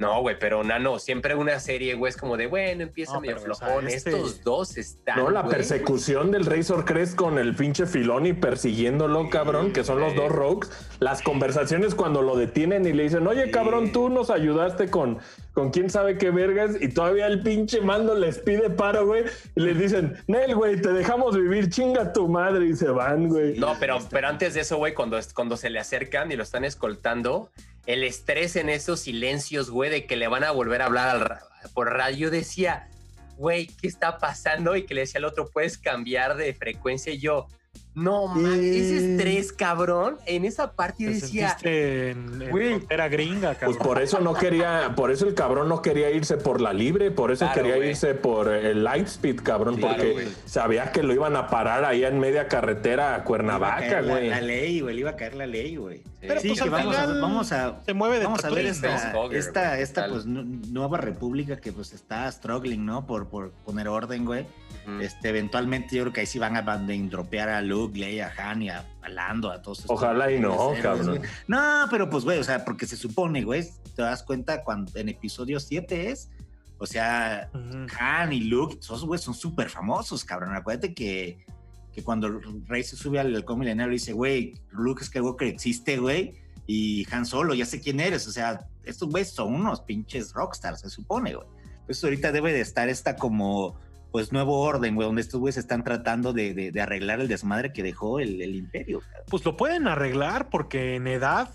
no, güey, pero Nano, siempre una serie, güey, es como de, bueno, empieza medio flojón. Este Estos dos están. No, la persecución del Razor Crest con el pinche Filoni persiguiéndolo, cabrón, que son los dos rogues. Las conversaciones cuando lo detienen y le dicen, oye, cabrón, tú nos ayudaste con, con quién sabe qué vergas. Y todavía el pinche mando les pide paro, güey. Y les dicen, Nel, güey, te dejamos vivir, chinga tu madre. Y se van, güey. No, pero, pero antes de eso, güey, cuando, cuando se le acercan y lo están escoltando el estrés en esos silencios, güey, de que le van a volver a hablar por radio, decía, güey, ¿qué está pasando? Y que le decía al otro, puedes cambiar de frecuencia. Y yo, No, man, ese estrés, cabrón. En esa parte decía. En, en gringa, cabrón. Pues por eso no quería, por eso el cabrón no quería irse por la libre, por eso quería irse por el Lightspeed, cabrón, porque sabía que lo iban a parar ahí en media carretera a Cuernavaca, güey. La, ley, güey, le iba a caer la ley, güey. Sí, Pero pues, que vamos, a, vamos a, se mueve de vamos a ver esta, esta, esta pues, nueva república que pues está struggling, ¿no? Por, por poner orden, güey este, eventualmente yo creo que ahí sí van a bandropear a Luke, Leia, a Han y a, Lando, a todos. Ojalá y no, cabrón. No, pero pues, güey, o sea, porque se supone, güey, te das cuenta cuando en episodio 7 es, o sea, Han y Luke, esos güey son súper famosos, cabrón. Acuérdate que, que cuando Rey se sube al halcón milenario dice, güey, Luke Skywalker existe, güey, y Han Solo, ya sé quién eres. O sea, estos güeyes son unos pinches rockstars, se supone, güey. Entonces ahorita debe de estar esta como pues nuevo orden, güey, donde estos güeyes están tratando de, arreglar el desmadre que dejó el, imperio. Pues lo pueden arreglar porque en edad,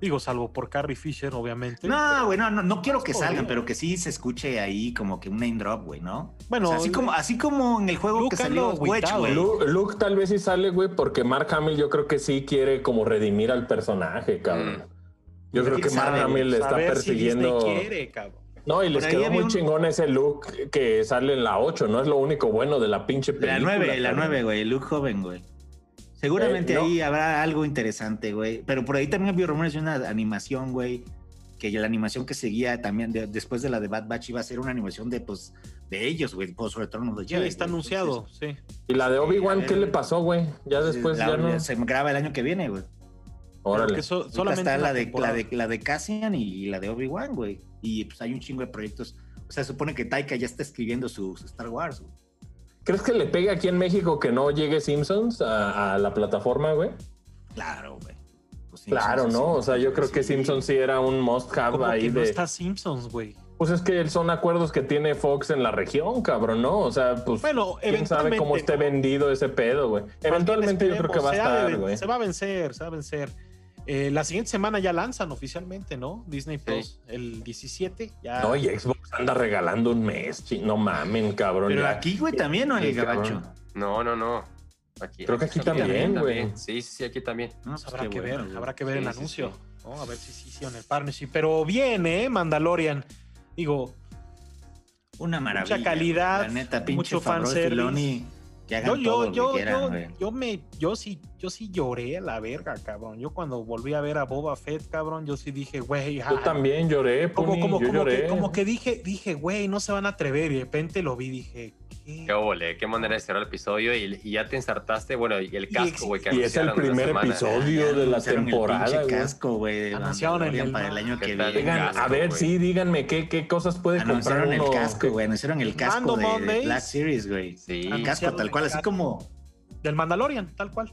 digo, salvo por Carrie Fisher, obviamente. No, güey, no, no, quiero que salgan, pero que sí se escuche ahí como que un name drop, güey, ¿no? Bueno, así como, así como en el juego que salió Wedge, güey. Luke, tal vez sí sale, güey, porque Mark Hamill yo creo que sí quiere como redimir al personaje, cabrón. Mm. Yo creo que Mark Hamill le está persiguiendo. quiere, cabrón. No, y les quedó muy chingón ese look que sale en la 8, ¿no? Es lo único bueno de la pinche película. La 9, la 9, güey, el look joven, güey. Seguramente eh, ahí habrá algo interesante, güey. Pero por ahí también había rumores de una animación, güey. Que la animación que seguía también después de la de Bad Batch iba a ser una animación de, pues, de ellos, güey, pues, sobre todo de Jedi. está anunciado, sí. ¿Y la de Obi-Wan qué le pasó, güey? Ya después ya no... Se graba el año que viene, güey. Órale. solamente está la, de, la, de, la de Cassian y la de Obi-Wan, güey. Y pues hay un chingo de proyectos. O sea, se supone que Taika ya está escribiendo su, Star Wars, güey. ¿Crees que le pegue aquí en México que no llegue Simpsons a, la plataforma, güey? Claro, güey. Pues claro, ¿no? O sea, yo creo que Simpsons sí era un must have ahí que de. No está Simpsons, güey. Pues es que son acuerdos que tiene Fox en la región, cabrón, ¿no? O sea, pues bueno, quién sabe cómo esté vendido ese pedo, güey. Eventualmente yo creo que va a estar, güey. Se va a vencer, se va a vencer. Eh, la siguiente semana ya lanzan oficialmente, ¿no? Disney Plus, el 17. Ya... No, y Xbox anda regalando un mes, no mamen, cabrón. Pero aquí, güey, también, ¿no? El gabacho. No, no, no. Aquí, Creo que aquí también, güey. Sí, sí, aquí también. Pues habrá que ver, habrá que ver el anuncio. A ver si sí hicieron el partnership. Pero viene, ¿eh? Mandalorian. Digo, una maravilla. Mucha calidad, la neta, mucho fanservice yo, yo, yo, yo, yo, me, yo sí, yo sí lloré a la verga, cabrón. Yo cuando volví a ver a Boba Fett, cabrón, yo sí dije, güey. Yo también lloré, como, como, yo como, lloré. Que, como que dije, dije, güey, no se van a atrever. Y de repente lo vi, dije, Qué ole, qué manera de cerrar el episodio y, ya te ensartaste, bueno, y el casco, güey. Y, es el primer episodio de la temporada. El casco, güey. Anunciaron el, para el año que viene. a ver, sí, díganme qué, qué cosas puede comprar uno. el casco, güey. Anunciaron el casco de, Black Series, güey. Sí. El casco tal cual, así como... Del Mandalorian, tal cual.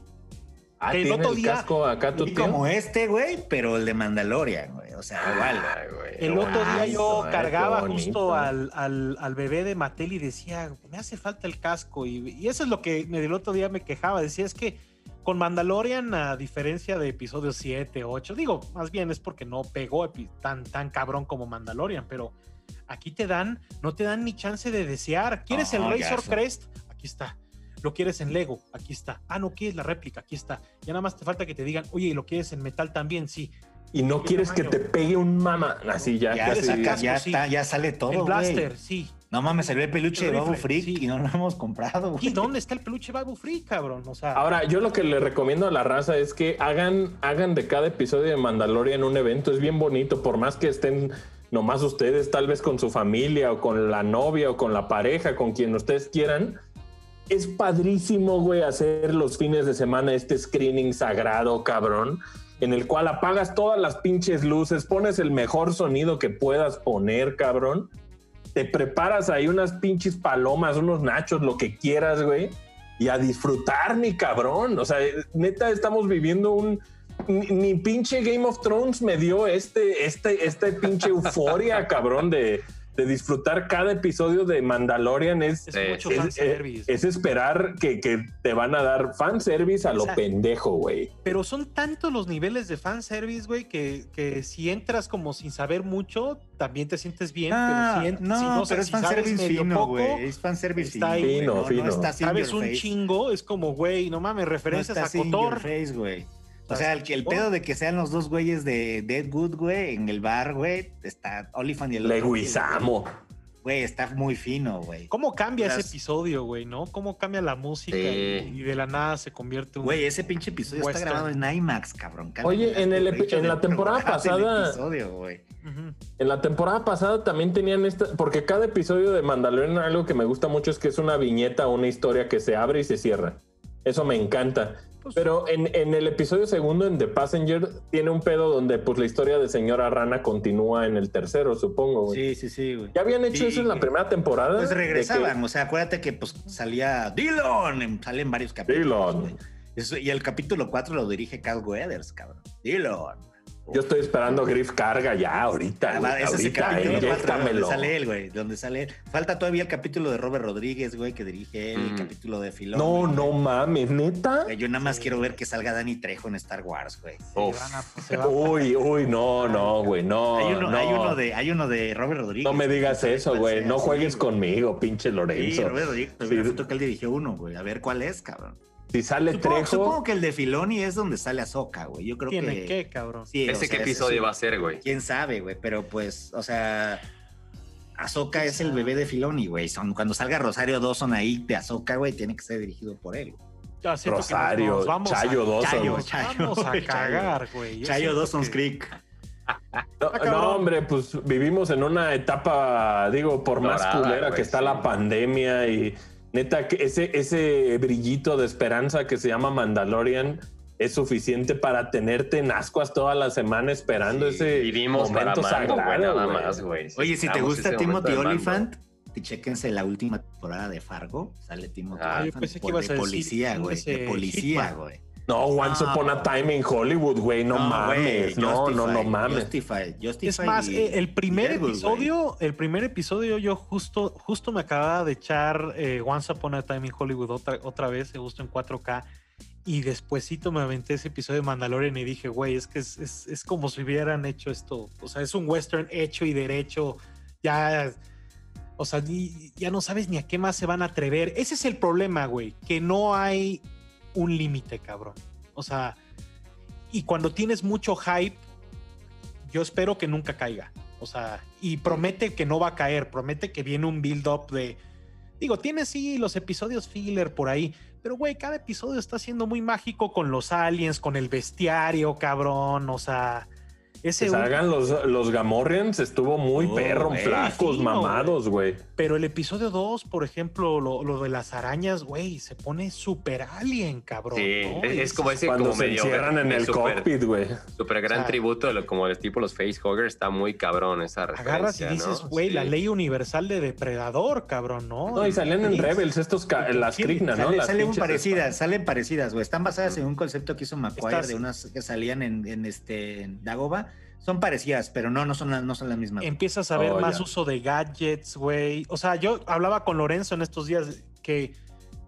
Ah, el otro día, casco acá tu Como este, güey, pero el de Mandalorian, güey. O sea, igual. el otro día yo cargaba justo al, al, al, bebé de Mattel y decía, me hace falta el casco. Y, y, eso es lo que el otro día me quejaba. Decía, es que con Mandalorian, a diferencia de episodios 7, 8, digo, más bien es porque no pegó tan, tan cabrón como Mandalorian, pero aquí te dan, no te dan ni chance de desear. ¿Quieres el Razor Crest? Aquí está lo quieres en Lego, aquí está. Ah, no quieres la réplica, aquí está. Ya nada más te falta que te digan, oye, lo quieres en metal también? Sí. Y no quieres que te pegue un mama. Así ya. Ya, ya, está, ya sale todo. El blaster, sí. No mames, salió el peluche de Babu Freak y no lo hemos comprado. ¿Y dónde está el peluche Babu Freak, cabrón? O sea, Ahora, yo lo que le recomiendo a la raza es que hagan, hagan de cada episodio de Mandalorian un evento. Es bien bonito, por más que estén nomás ustedes, tal vez con su familia o con la novia o con la pareja, con quien ustedes quieran es padrísimo, güey, hacer los fines de semana este screening sagrado, cabrón, en el cual apagas todas las pinches luces, pones el mejor sonido que puedas poner, cabrón. Te preparas ahí unas pinches palomas, unos nachos, lo que quieras, güey. Y a disfrutar, mi cabrón. O sea, neta, estamos viviendo un, ni, pinche Game of Thrones me dio este, este, este pinche euforia, cabrón, de, de disfrutar cada episodio de Mandalorian es, es, esperar que, te van a dar fanservice a lo pendejo, güey. Pero son tantos los niveles de fanservice, güey, que, que si entras como sin saber mucho, también te sientes bien. pero si, no, no, pero es fanservice fino, güey. Es fanservice fino. fino, fino. sabes un chingo, es como, güey, no mames, referencias a Cotor. Face, güey. O sea, el, el pedo de que sean los dos güeyes de Deadwood, güey, en el bar, güey, está Olifant y el Leguizamo. Güey, está muy fino, güey. ¿Cómo cambia ese episodio, güey, no? ¿Cómo cambia la música y, de la nada se convierte un. Güey, ese pinche episodio está grabado en IMAX, cabrón. Oye, en, el, en la temporada pasada. En la temporada pasada también tenían esta. Porque cada episodio de Mandalorian, algo que me gusta mucho es que es una viñeta, una historia que se abre y se cierra. Eso me encanta. Pues, Pero en, en, el episodio segundo, en The Passenger, tiene un pedo donde pues la historia de Señora Rana continúa en el tercero, supongo. Güey. Sí, sí, sí, güey. ¿Ya habían hecho eso en la primera temporada? Pues regresaban, o sea, acuérdate que pues salía Dillon, salen varios capítulos. Dillon. Y el capítulo 4 lo dirige Cal Weathers, cabrón. Dillon. Yo estoy esperando Griff Carga ya ahorita. Ah, ese es el capítulo donde sale él, güey. Donde sale Falta todavía el capítulo de Robert Rodríguez, güey, que dirige el mm. capítulo de Filón. No, no mames, neta. Yo nada más quiero ver que salga Danny Trejo en Star Wars, güey. uy, uy, no, no, güey, no. Hay uno, Hay uno, de, hay uno de Robert Rodríguez. No me digas eso, güey. No juegues conmigo, pinche Lorenzo. Sí, Robert Rodríguez. Sí. que él dirigió uno, güey. A ver cuál es, cabrón. Si sale supongo, Trejo. Supongo que el de Filoni es donde sale Azoka, güey. Yo creo ¿Tiene que. qué, cabrón? Sí, ¿Ese qué episodio va a ser, güey? Quién sabe, güey. Pero pues, o sea. Azoka es el bebé de Filoni, güey. Cuando salga Rosario Dawson ahí de Azoka, güey, tiene que ser dirigido por él. Rosario, Chayo Dawson. Chayo, Chayo, vamos a cagar, güey. Chayo Dawson's Creek. No, no, hombre, pues vivimos en una etapa, digo, por más culera que está la pandemia y Neta, ese, ese brillito de esperanza que se llama Mandalorian es suficiente para tenerte en ascuas toda la semana esperando ese vivimos momento sagrado, nada más, güey. Oye, si te gusta Timothy Olyphant, chéquense la última temporada de Fargo. Sale Timothy ah, Olyphant de policía, güey. De policía, güey. No, Once Upon a Time in Hollywood, güey, no, mames. no, no, no mames. Justify, es más, eh, el primer episodio, el primer episodio yo justo, justo me acababa de echar eh, Once Upon a Time in Hollywood otra, otra vez, justo en 4K. Y despuésito me aventé ese episodio de Mandalorian y dije, güey, es que es, es, es como si hubieran hecho esto. O sea, es un western hecho y derecho. Ya o sea, ya no sabes ni a qué más se van a atrever. Ese es el problema, güey, que no hay un límite, cabrón. O sea, y cuando tienes mucho hype, yo espero que nunca caiga. O sea, y promete que no va a caer, promete que viene un build-up de... Digo, tiene sí los episodios filler por ahí, pero güey, cada episodio está siendo muy mágico con los aliens, con el bestiario, cabrón. O sea, ese que salgan los, los Gamorreans estuvo muy oh, perro, flacos, mamados, güey. Pero el episodio 2, por ejemplo, lo, de las arañas, güey, se pone super alien, cabrón. Sí, es, como ese Cuando como se encierran en el cockpit, güey. Super gran tributo, como el tipo los facehuggers, está muy cabrón esa referencia, Agarras y dices, güey, la ley universal de depredador, cabrón, ¿no? No, y salen en Rebels estos, las Krigna, ¿no? salen parecidas, salen parecidas, güey. Están basadas en un concepto que hizo McQuire de unas que salían en, en este en Dagoba son parecidas, pero no, no son, no son las mismas. Empiezas a ver oh, más uso de gadgets, güey. O sea, yo hablaba con Lorenzo en estos días que,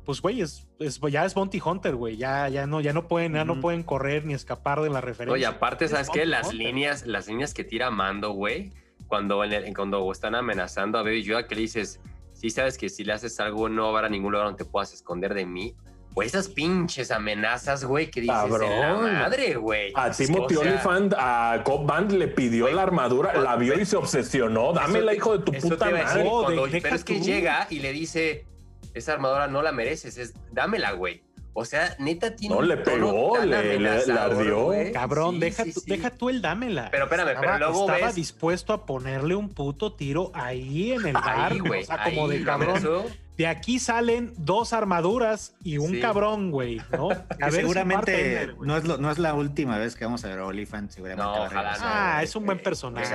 pues, güey, es, ya es Bounty Hunter, güey. Ya, ya, no, ya no pueden, ya no pueden correr ni escapar de la referencia. Oye, aparte, ¿sabes qué? Las líneas, las líneas que tira Mando, güey, cuando, en cuando están amenazando a Baby Yoda, que le dices, sí sabes que si le haces algo no habrá ningún lugar donde te puedas esconder de mí. Pues esas pinches amenazas, güey, que dices Cabrón. madre, güey. A Timothy Olyphant, a Cobb Band le pidió la armadura, la vio y se obsesionó. Dámela, hijo de tu puta madre. pero es que llega y le dice, esa armadura no la mereces, es dámela, güey. O sea, neta tiene. No, le pegó, le, le, ardió. Cabrón, deja, tú, deja tú el dámela. Pero espérame, estaba, pero luego. Estaba dispuesto a ponerle un puto tiro ahí en el bar. güey. O sea, como de cabrón de aquí salen dos armaduras y un cabrón, güey, ¿no? seguramente no, es no es la última vez que vamos a ver a Oliphant, seguramente. No, ojalá Ah, es un buen personaje.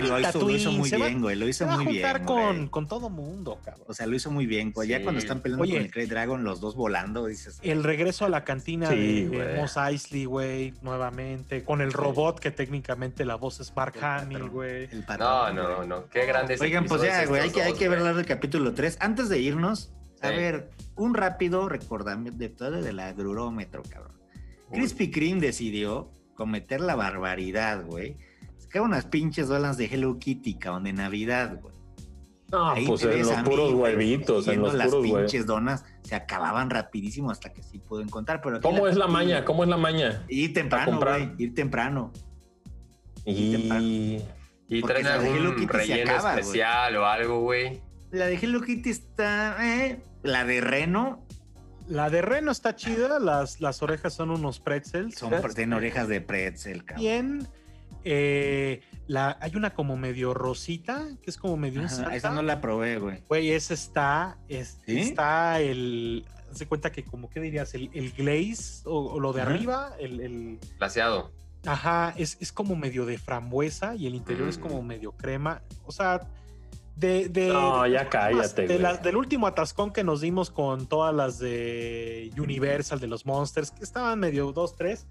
lo, hizo, muy bien, güey, lo hizo muy bien. a juntar con, con, todo mundo, cabrón. O sea, lo hizo muy bien, güey. Ya cuando están peleando con el Grey Dragon, los dos volando, dices. El regreso a la cantina de, Mos Eisley, güey, nuevamente, con el robot que técnicamente la voz es Mark Hamill, güey. No, no, no, qué grande Oigan, pues ya, güey, hay que, hay que ver el capítulo 3. Antes de ir a ver, un rápido recordamiento de todo del agrurómetro, cabrón. Krispy Kreme decidió cometer la barbaridad, güey. Sacar unas pinches donas de Hello Kitty, cabrón, de Navidad, güey. No, pues en los puros huevitos, en los las pinches donas se acababan rapidísimo hasta que sí pudo encontrar. Pero ¿Cómo es la maña? ¿Cómo es la maña? Ir temprano, güey. Ir temprano. Y, y traen algún relleno especial o algo, güey. La de Hello Kitty está. Eh, la de Reno. La de Reno está chida. Las, las orejas son unos pretzels. Son, tienen orejas de pretzel, cabrón. Bien. Eh, la, hay una como medio rosita, que es como medio Esa no la probé, güey. Güey, esa está. Está el. Se cuenta que, como, ¿qué dirías? El, el glaze o, lo de arriba, el. el... Glaseado. Ajá, es, es, como medio de frambuesa y el interior es como mm. medio crema. O sea, de, no, ya cállate. del último atascón que nos dimos con todas las de Universal, de los Monsters, que estaban medio dos, tres.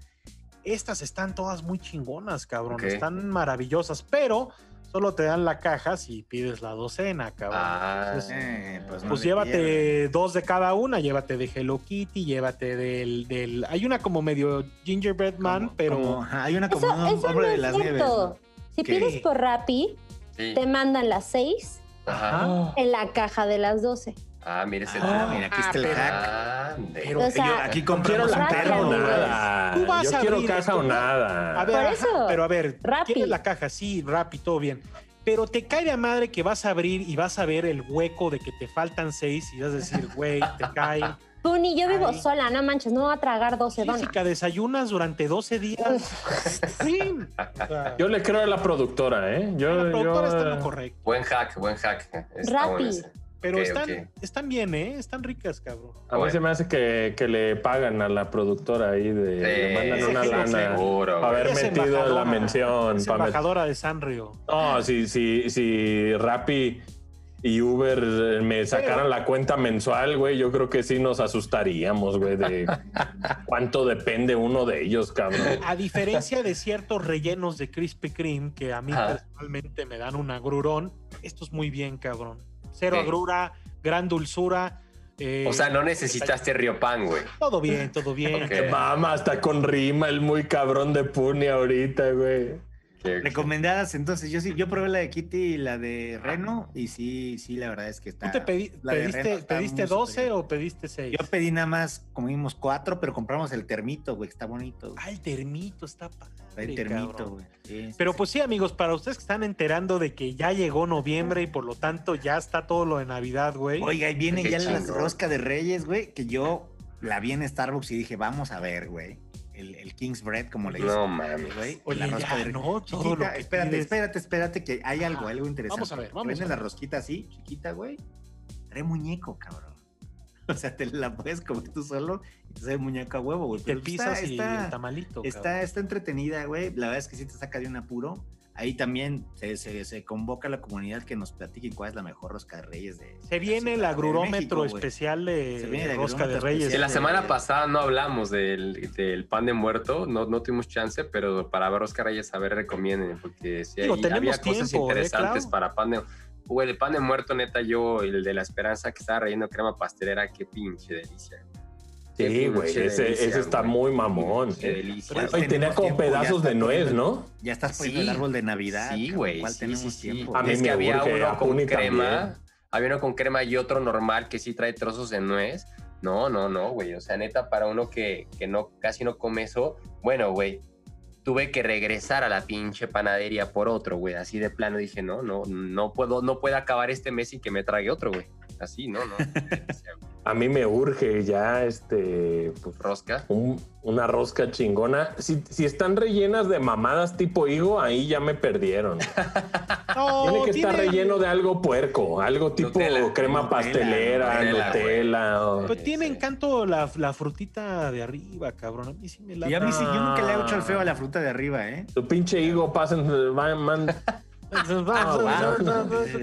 Estas están todas muy chingonas, cabrón. Están maravillosas, pero solo te dan la caja si pides la docena, cabrón. Ah, eh, pues, pues llévate dos de cada una, llévate de Hello Kitty, llévate del, del hay una como medio Gingerbread Man, pero hay una como un hombre de las nieves. Si pides por Rappi, te mandan las seis en la caja de las 12. Ah, mire ese ah, mira, aquí está el hack. Pero, aquí compramos un perro nada. Tú vas yo a quiero caja o nada. A ver, Por eso, pero a ver, quieres la caja, sí, rápido, todo bien. Pero te cae de madre que vas a abrir y vas a ver el hueco de que te faltan seis y vas a decir, güey, te cae. Puni, yo vivo sola, no manches, no voy a tragar 12 donas. Física, desayunas durante 12 días. sí. yo le creo a la productora, ¿eh? Yo, la productora está en lo correcto. Buen hack, buen hack. Rápido. Pero están, están bien, ¿eh? Están ricas, cabrón. A mí se me hace que, que, le pagan a la productora ahí de... le mandan una lana para haber metido la mención. Es embajadora de Sanrio. No, si, si, si Rappi y Uber eh, me sacaran la cuenta mensual, güey, yo creo que sí nos asustaríamos, güey, de cuánto depende uno de ellos, cabrón. A diferencia de ciertos rellenos de Krispy Kreme que a mí personalmente me dan un agrurón, esto es muy bien, cabrón. Cero agrura, gran dulzura. Eh, o sea, no necesitaste Pan, güey. Todo bien, todo bien. Okay. Mama, hasta con rima, el muy cabrón de Puni ahorita, güey. Recomendadas, entonces yo sí, yo probé la de Kitty y la de Reno y sí, sí, la verdad es que está. ¿Tú te pediste, pediste 12 o pediste 6? Yo pedí nada más, comimos 4, pero compramos el termito, güey, está bonito. Ah, el termito está padre. El termito, güey. pero pues sí, amigos, para ustedes que están enterando de que ya llegó noviembre y por lo tanto ya está todo lo de Navidad, güey. Oiga, y viene ya la rosca de Reyes, güey, que yo la vi en Starbucks y dije, vamos a ver, güey el, King's Bread, como le dicen. No mames, güey. O la rosca de no, chiquita, espérate, espérate, espérate, que hay algo, algo interesante. Vamos a ver, vamos Venden la rosquita así, chiquita, güey. Trae muñeco, cabrón. O sea, te la puedes comer tú solo y te sale muñeco a huevo, güey. Te pisas y está, el tamalito. Está, está entretenida, güey. La verdad es que sí te saca de un apuro ahí también se, se, convoca a la comunidad que nos platiquen cuál es la mejor rosca de reyes de se viene el agrurómetro especial de, rosca de reyes. la semana pasada no hablamos del, del, pan de muerto no, no tuvimos chance pero para ver rosca de reyes a ver recomienden porque si había cosas ¿eh, interesantes para pan de Güey, el pan de muerto, neta, yo, el de la esperanza que estaba relleno crema pastelera, qué pinche delicia. Sí, güey, ese, ese, está muy mamón. Qué delicia. Y tenía como pedazos de nuez, ¿no? Ya estás poniendo el árbol de Navidad. Sí, güey. Sí, sí, sí. A mí es que había uno con crema, había uno con crema y otro normal que sí trae trozos de nuez. No, no, no, güey. O sea, neta, para uno que, que no, casi no come eso, bueno, güey, tuve que regresar a la pinche panadería por otro, güey. Así de plano dije, no, no, no puedo, no puedo acabar este mes sin que me trague otro, güey. Así, ¿no? no A mí me urge ya este pues, rosca. una rosca chingona. Si, si, están rellenas de mamadas tipo higo, ahí ya me perdieron. tiene que estar relleno de algo puerco, algo tipo crema pastelera, Nutella. Pero tiene encanto la, la, frutita de arriba, cabrón. A mí sí me la. Y a mí sí, yo nunca le he hecho el feo a la fruta de arriba, ¿eh? Tu pinche higo, pasen, man,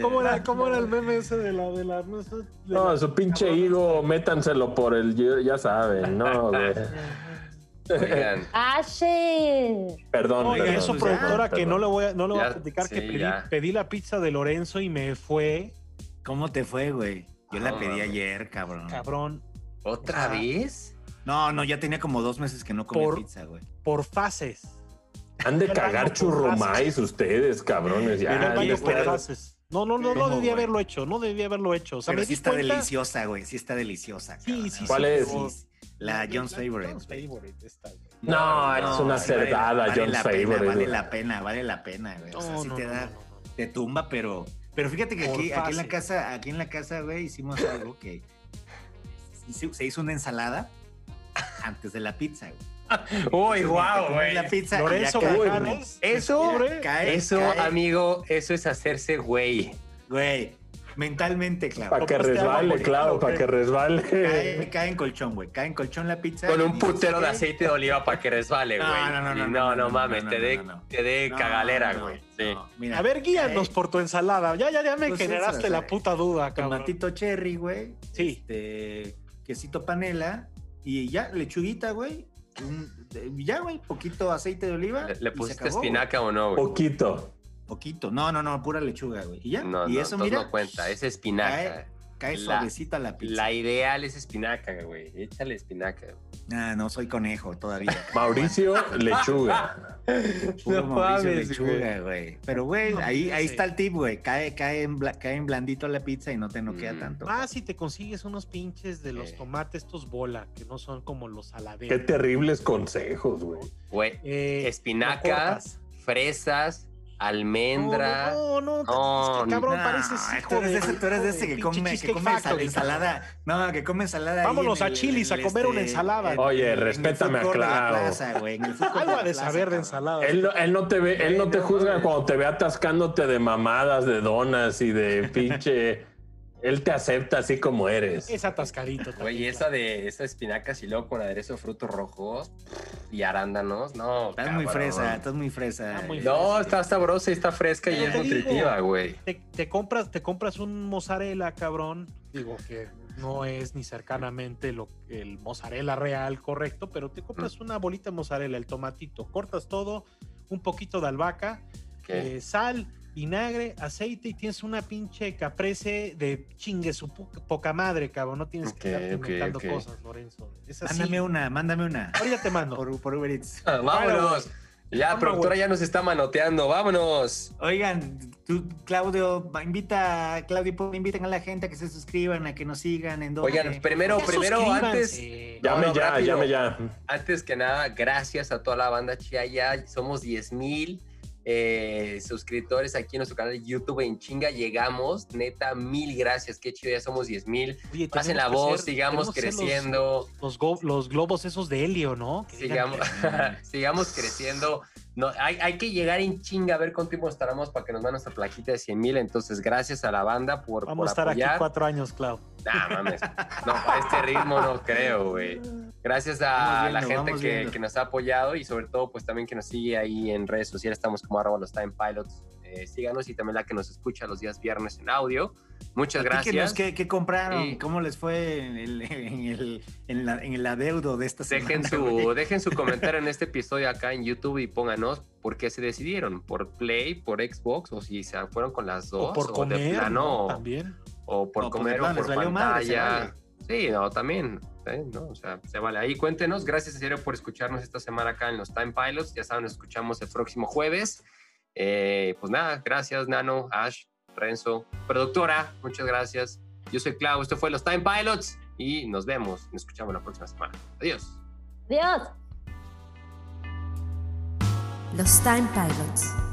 ¿Cómo, era, ¿Cómo era el meme ese de la... De la, no, su pinche higo, métanselo por el... Ya saben, no, güey. Perdón. Oiga, eso, pues productora, que no le voy a, no le voy a platicar que pedí, pedí, la pizza de Lorenzo y me fue. ¿Cómo te fue, güey? Yo la pedí ayer, cabrón. Cabrón. ¿Otra vez? No, no, ya tenía como dos meses que no comí pizza, güey. Por fases. Han de cagar churromais ustedes, cabrones. Ya, No, no, no, no debía haberlo hecho, no debía haberlo hecho. O sea, Pero sí está deliciosa, güey, sí está deliciosa. Sí, sí, ¿Cuál es? La John's Favorite. no, es una cerdada, John's Favorite. Vale la pena, vale la pena, güey. o sea, sí te da, te tumba, pero, pero fíjate que aquí, aquí en la casa, aquí en la casa, güey, hicimos algo que se hizo una ensalada antes de la pizza, güey. Uy, wow, güey. La pizza. eso, eso, eso, amigo, eso es hacerse güey. Güey, mentalmente, claro. Para que resbale, claro, para que resbale. Cae, en colchón, güey. Cae en colchón la pizza. Con un putero de aceite de oliva para que resbale, güey. No, no, no. No, no, mames, te dé te dé cagalera, güey. Sí. a ver, guíanos por tu ensalada. Ya, ya, ya me pues generaste la puta duda, cabrón. Tomatito cherry, güey. Sí. Este, quesito panela y ya, lechuguita, güey ya, güey, poquito aceite de oliva. ¿Le, pusiste espinaca o no, güey? Poquito. Poquito. No, no, no, pura lechuga, güey. Y ya. No, y no, eso, mira. no cuenta, es espinaca. Cae, suavecita la pizza. La ideal es espinaca, güey. Échale espinaca. Ah, no soy conejo todavía. Mauricio Lechuga. no Mauricio Lechuga, güey. Pero, güey, ahí, ahí está el tip, güey. Cae, cae, en cae en blandito la pizza y no te noquea mm. tanto. Ah, si te consigues unos pinches de los tomates, estos bola, que no son como los saladeros. Qué terribles consejos, güey. Güey, eh, espinacas, fresas, almendra. No, no, no, es que, cabrón, pareces hijo tú eres de ese, tú eres de ese que come, que come ensalada. No, que come ensalada. Vámonos a Chilis a comer una este, ensalada. Oye, respétame a Clau. Algo de saber de ensalada. Él, él no te ve, él no te juzga cuando te ve atascándote de mamadas, de donas y de pinche él te acepta así como eres. Es atascadito. Oye, esa de esa espinacas y luego con aderezo de frutos rojos y arándanos, no. Estás muy fresa, estás muy fresa. no, está sabrosa y está fresca y es nutritiva, güey. Te, compras, te compras un mozzarella, cabrón. Digo que no es ni cercanamente lo el mozzarella real correcto, pero te compras mm. una bolita de mozzarella, el tomatito, cortas todo, un poquito de albahaca, eh, sal, vinagre, aceite y tienes una pinche caprese de chingue su poca madre, cabrón. No tienes que estar inventando cosas, Lorenzo. Mándame una, mándame una. Ahorita te mando. Por, por Uber Eats. Ah, vámonos. Ya, productora ya nos está manoteando, vámonos. Oigan, tú, Claudio, invita, Claudio, inviten a la gente a que se suscriban, a que nos sigan en Oigan, primero, primero, antes. Llame ya, llame ya. Antes que nada, gracias a toda la banda Chiaya. Somos 10 mil eh, suscriptores aquí en nuestro canal de YouTube en chinga. Llegamos, neta, mil gracias. Qué chido, ya somos 10 mil. Pasen la voz, sigamos creciendo. Los, los, globos esos de helio, ¿no? sigamos, sigamos creciendo. No, hay, hay, que llegar en chinga a ver cuánto tiempo estaremos para que nos den nuestra plaquita de 100 mil. Entonces, gracias a la banda por. Vamos a estar aquí cuatro años, Clau. Nah, mames. No, a este ritmo no creo, güey. Gracias a la gente que, que, nos ha apoyado y sobre todo, pues también que nos sigue ahí en redes sociales. Estamos como arroba los Time Pilots. Eh, síganos y también la que nos escucha los días viernes en audio. Muchas gracias. ¿Qué, qué compraron? ¿Cómo les fue en el, en el, en el adeudo de esta dejen Su, dejen su comentario en este episodio acá en YouTube y pónganos por qué se decidieron. ¿Por Play, por Xbox o si se fueron con las dos? O por comer, de plano, también. O por comer o por pantalla. Sí, no, también. ¿no? O sea, se vale. Ahí cuéntenos. Gracias en serio por escucharnos esta semana acá en los Time Pilots. Ya saben, nos escuchamos el próximo jueves. Eh, pues nada, gracias Nano, Ash, Renzo, productora, muchas gracias. Yo soy Clau, esto fue los Time Pilots y nos vemos, nos escuchamos la próxima semana. Adiós. Adiós. Los Time Pilots.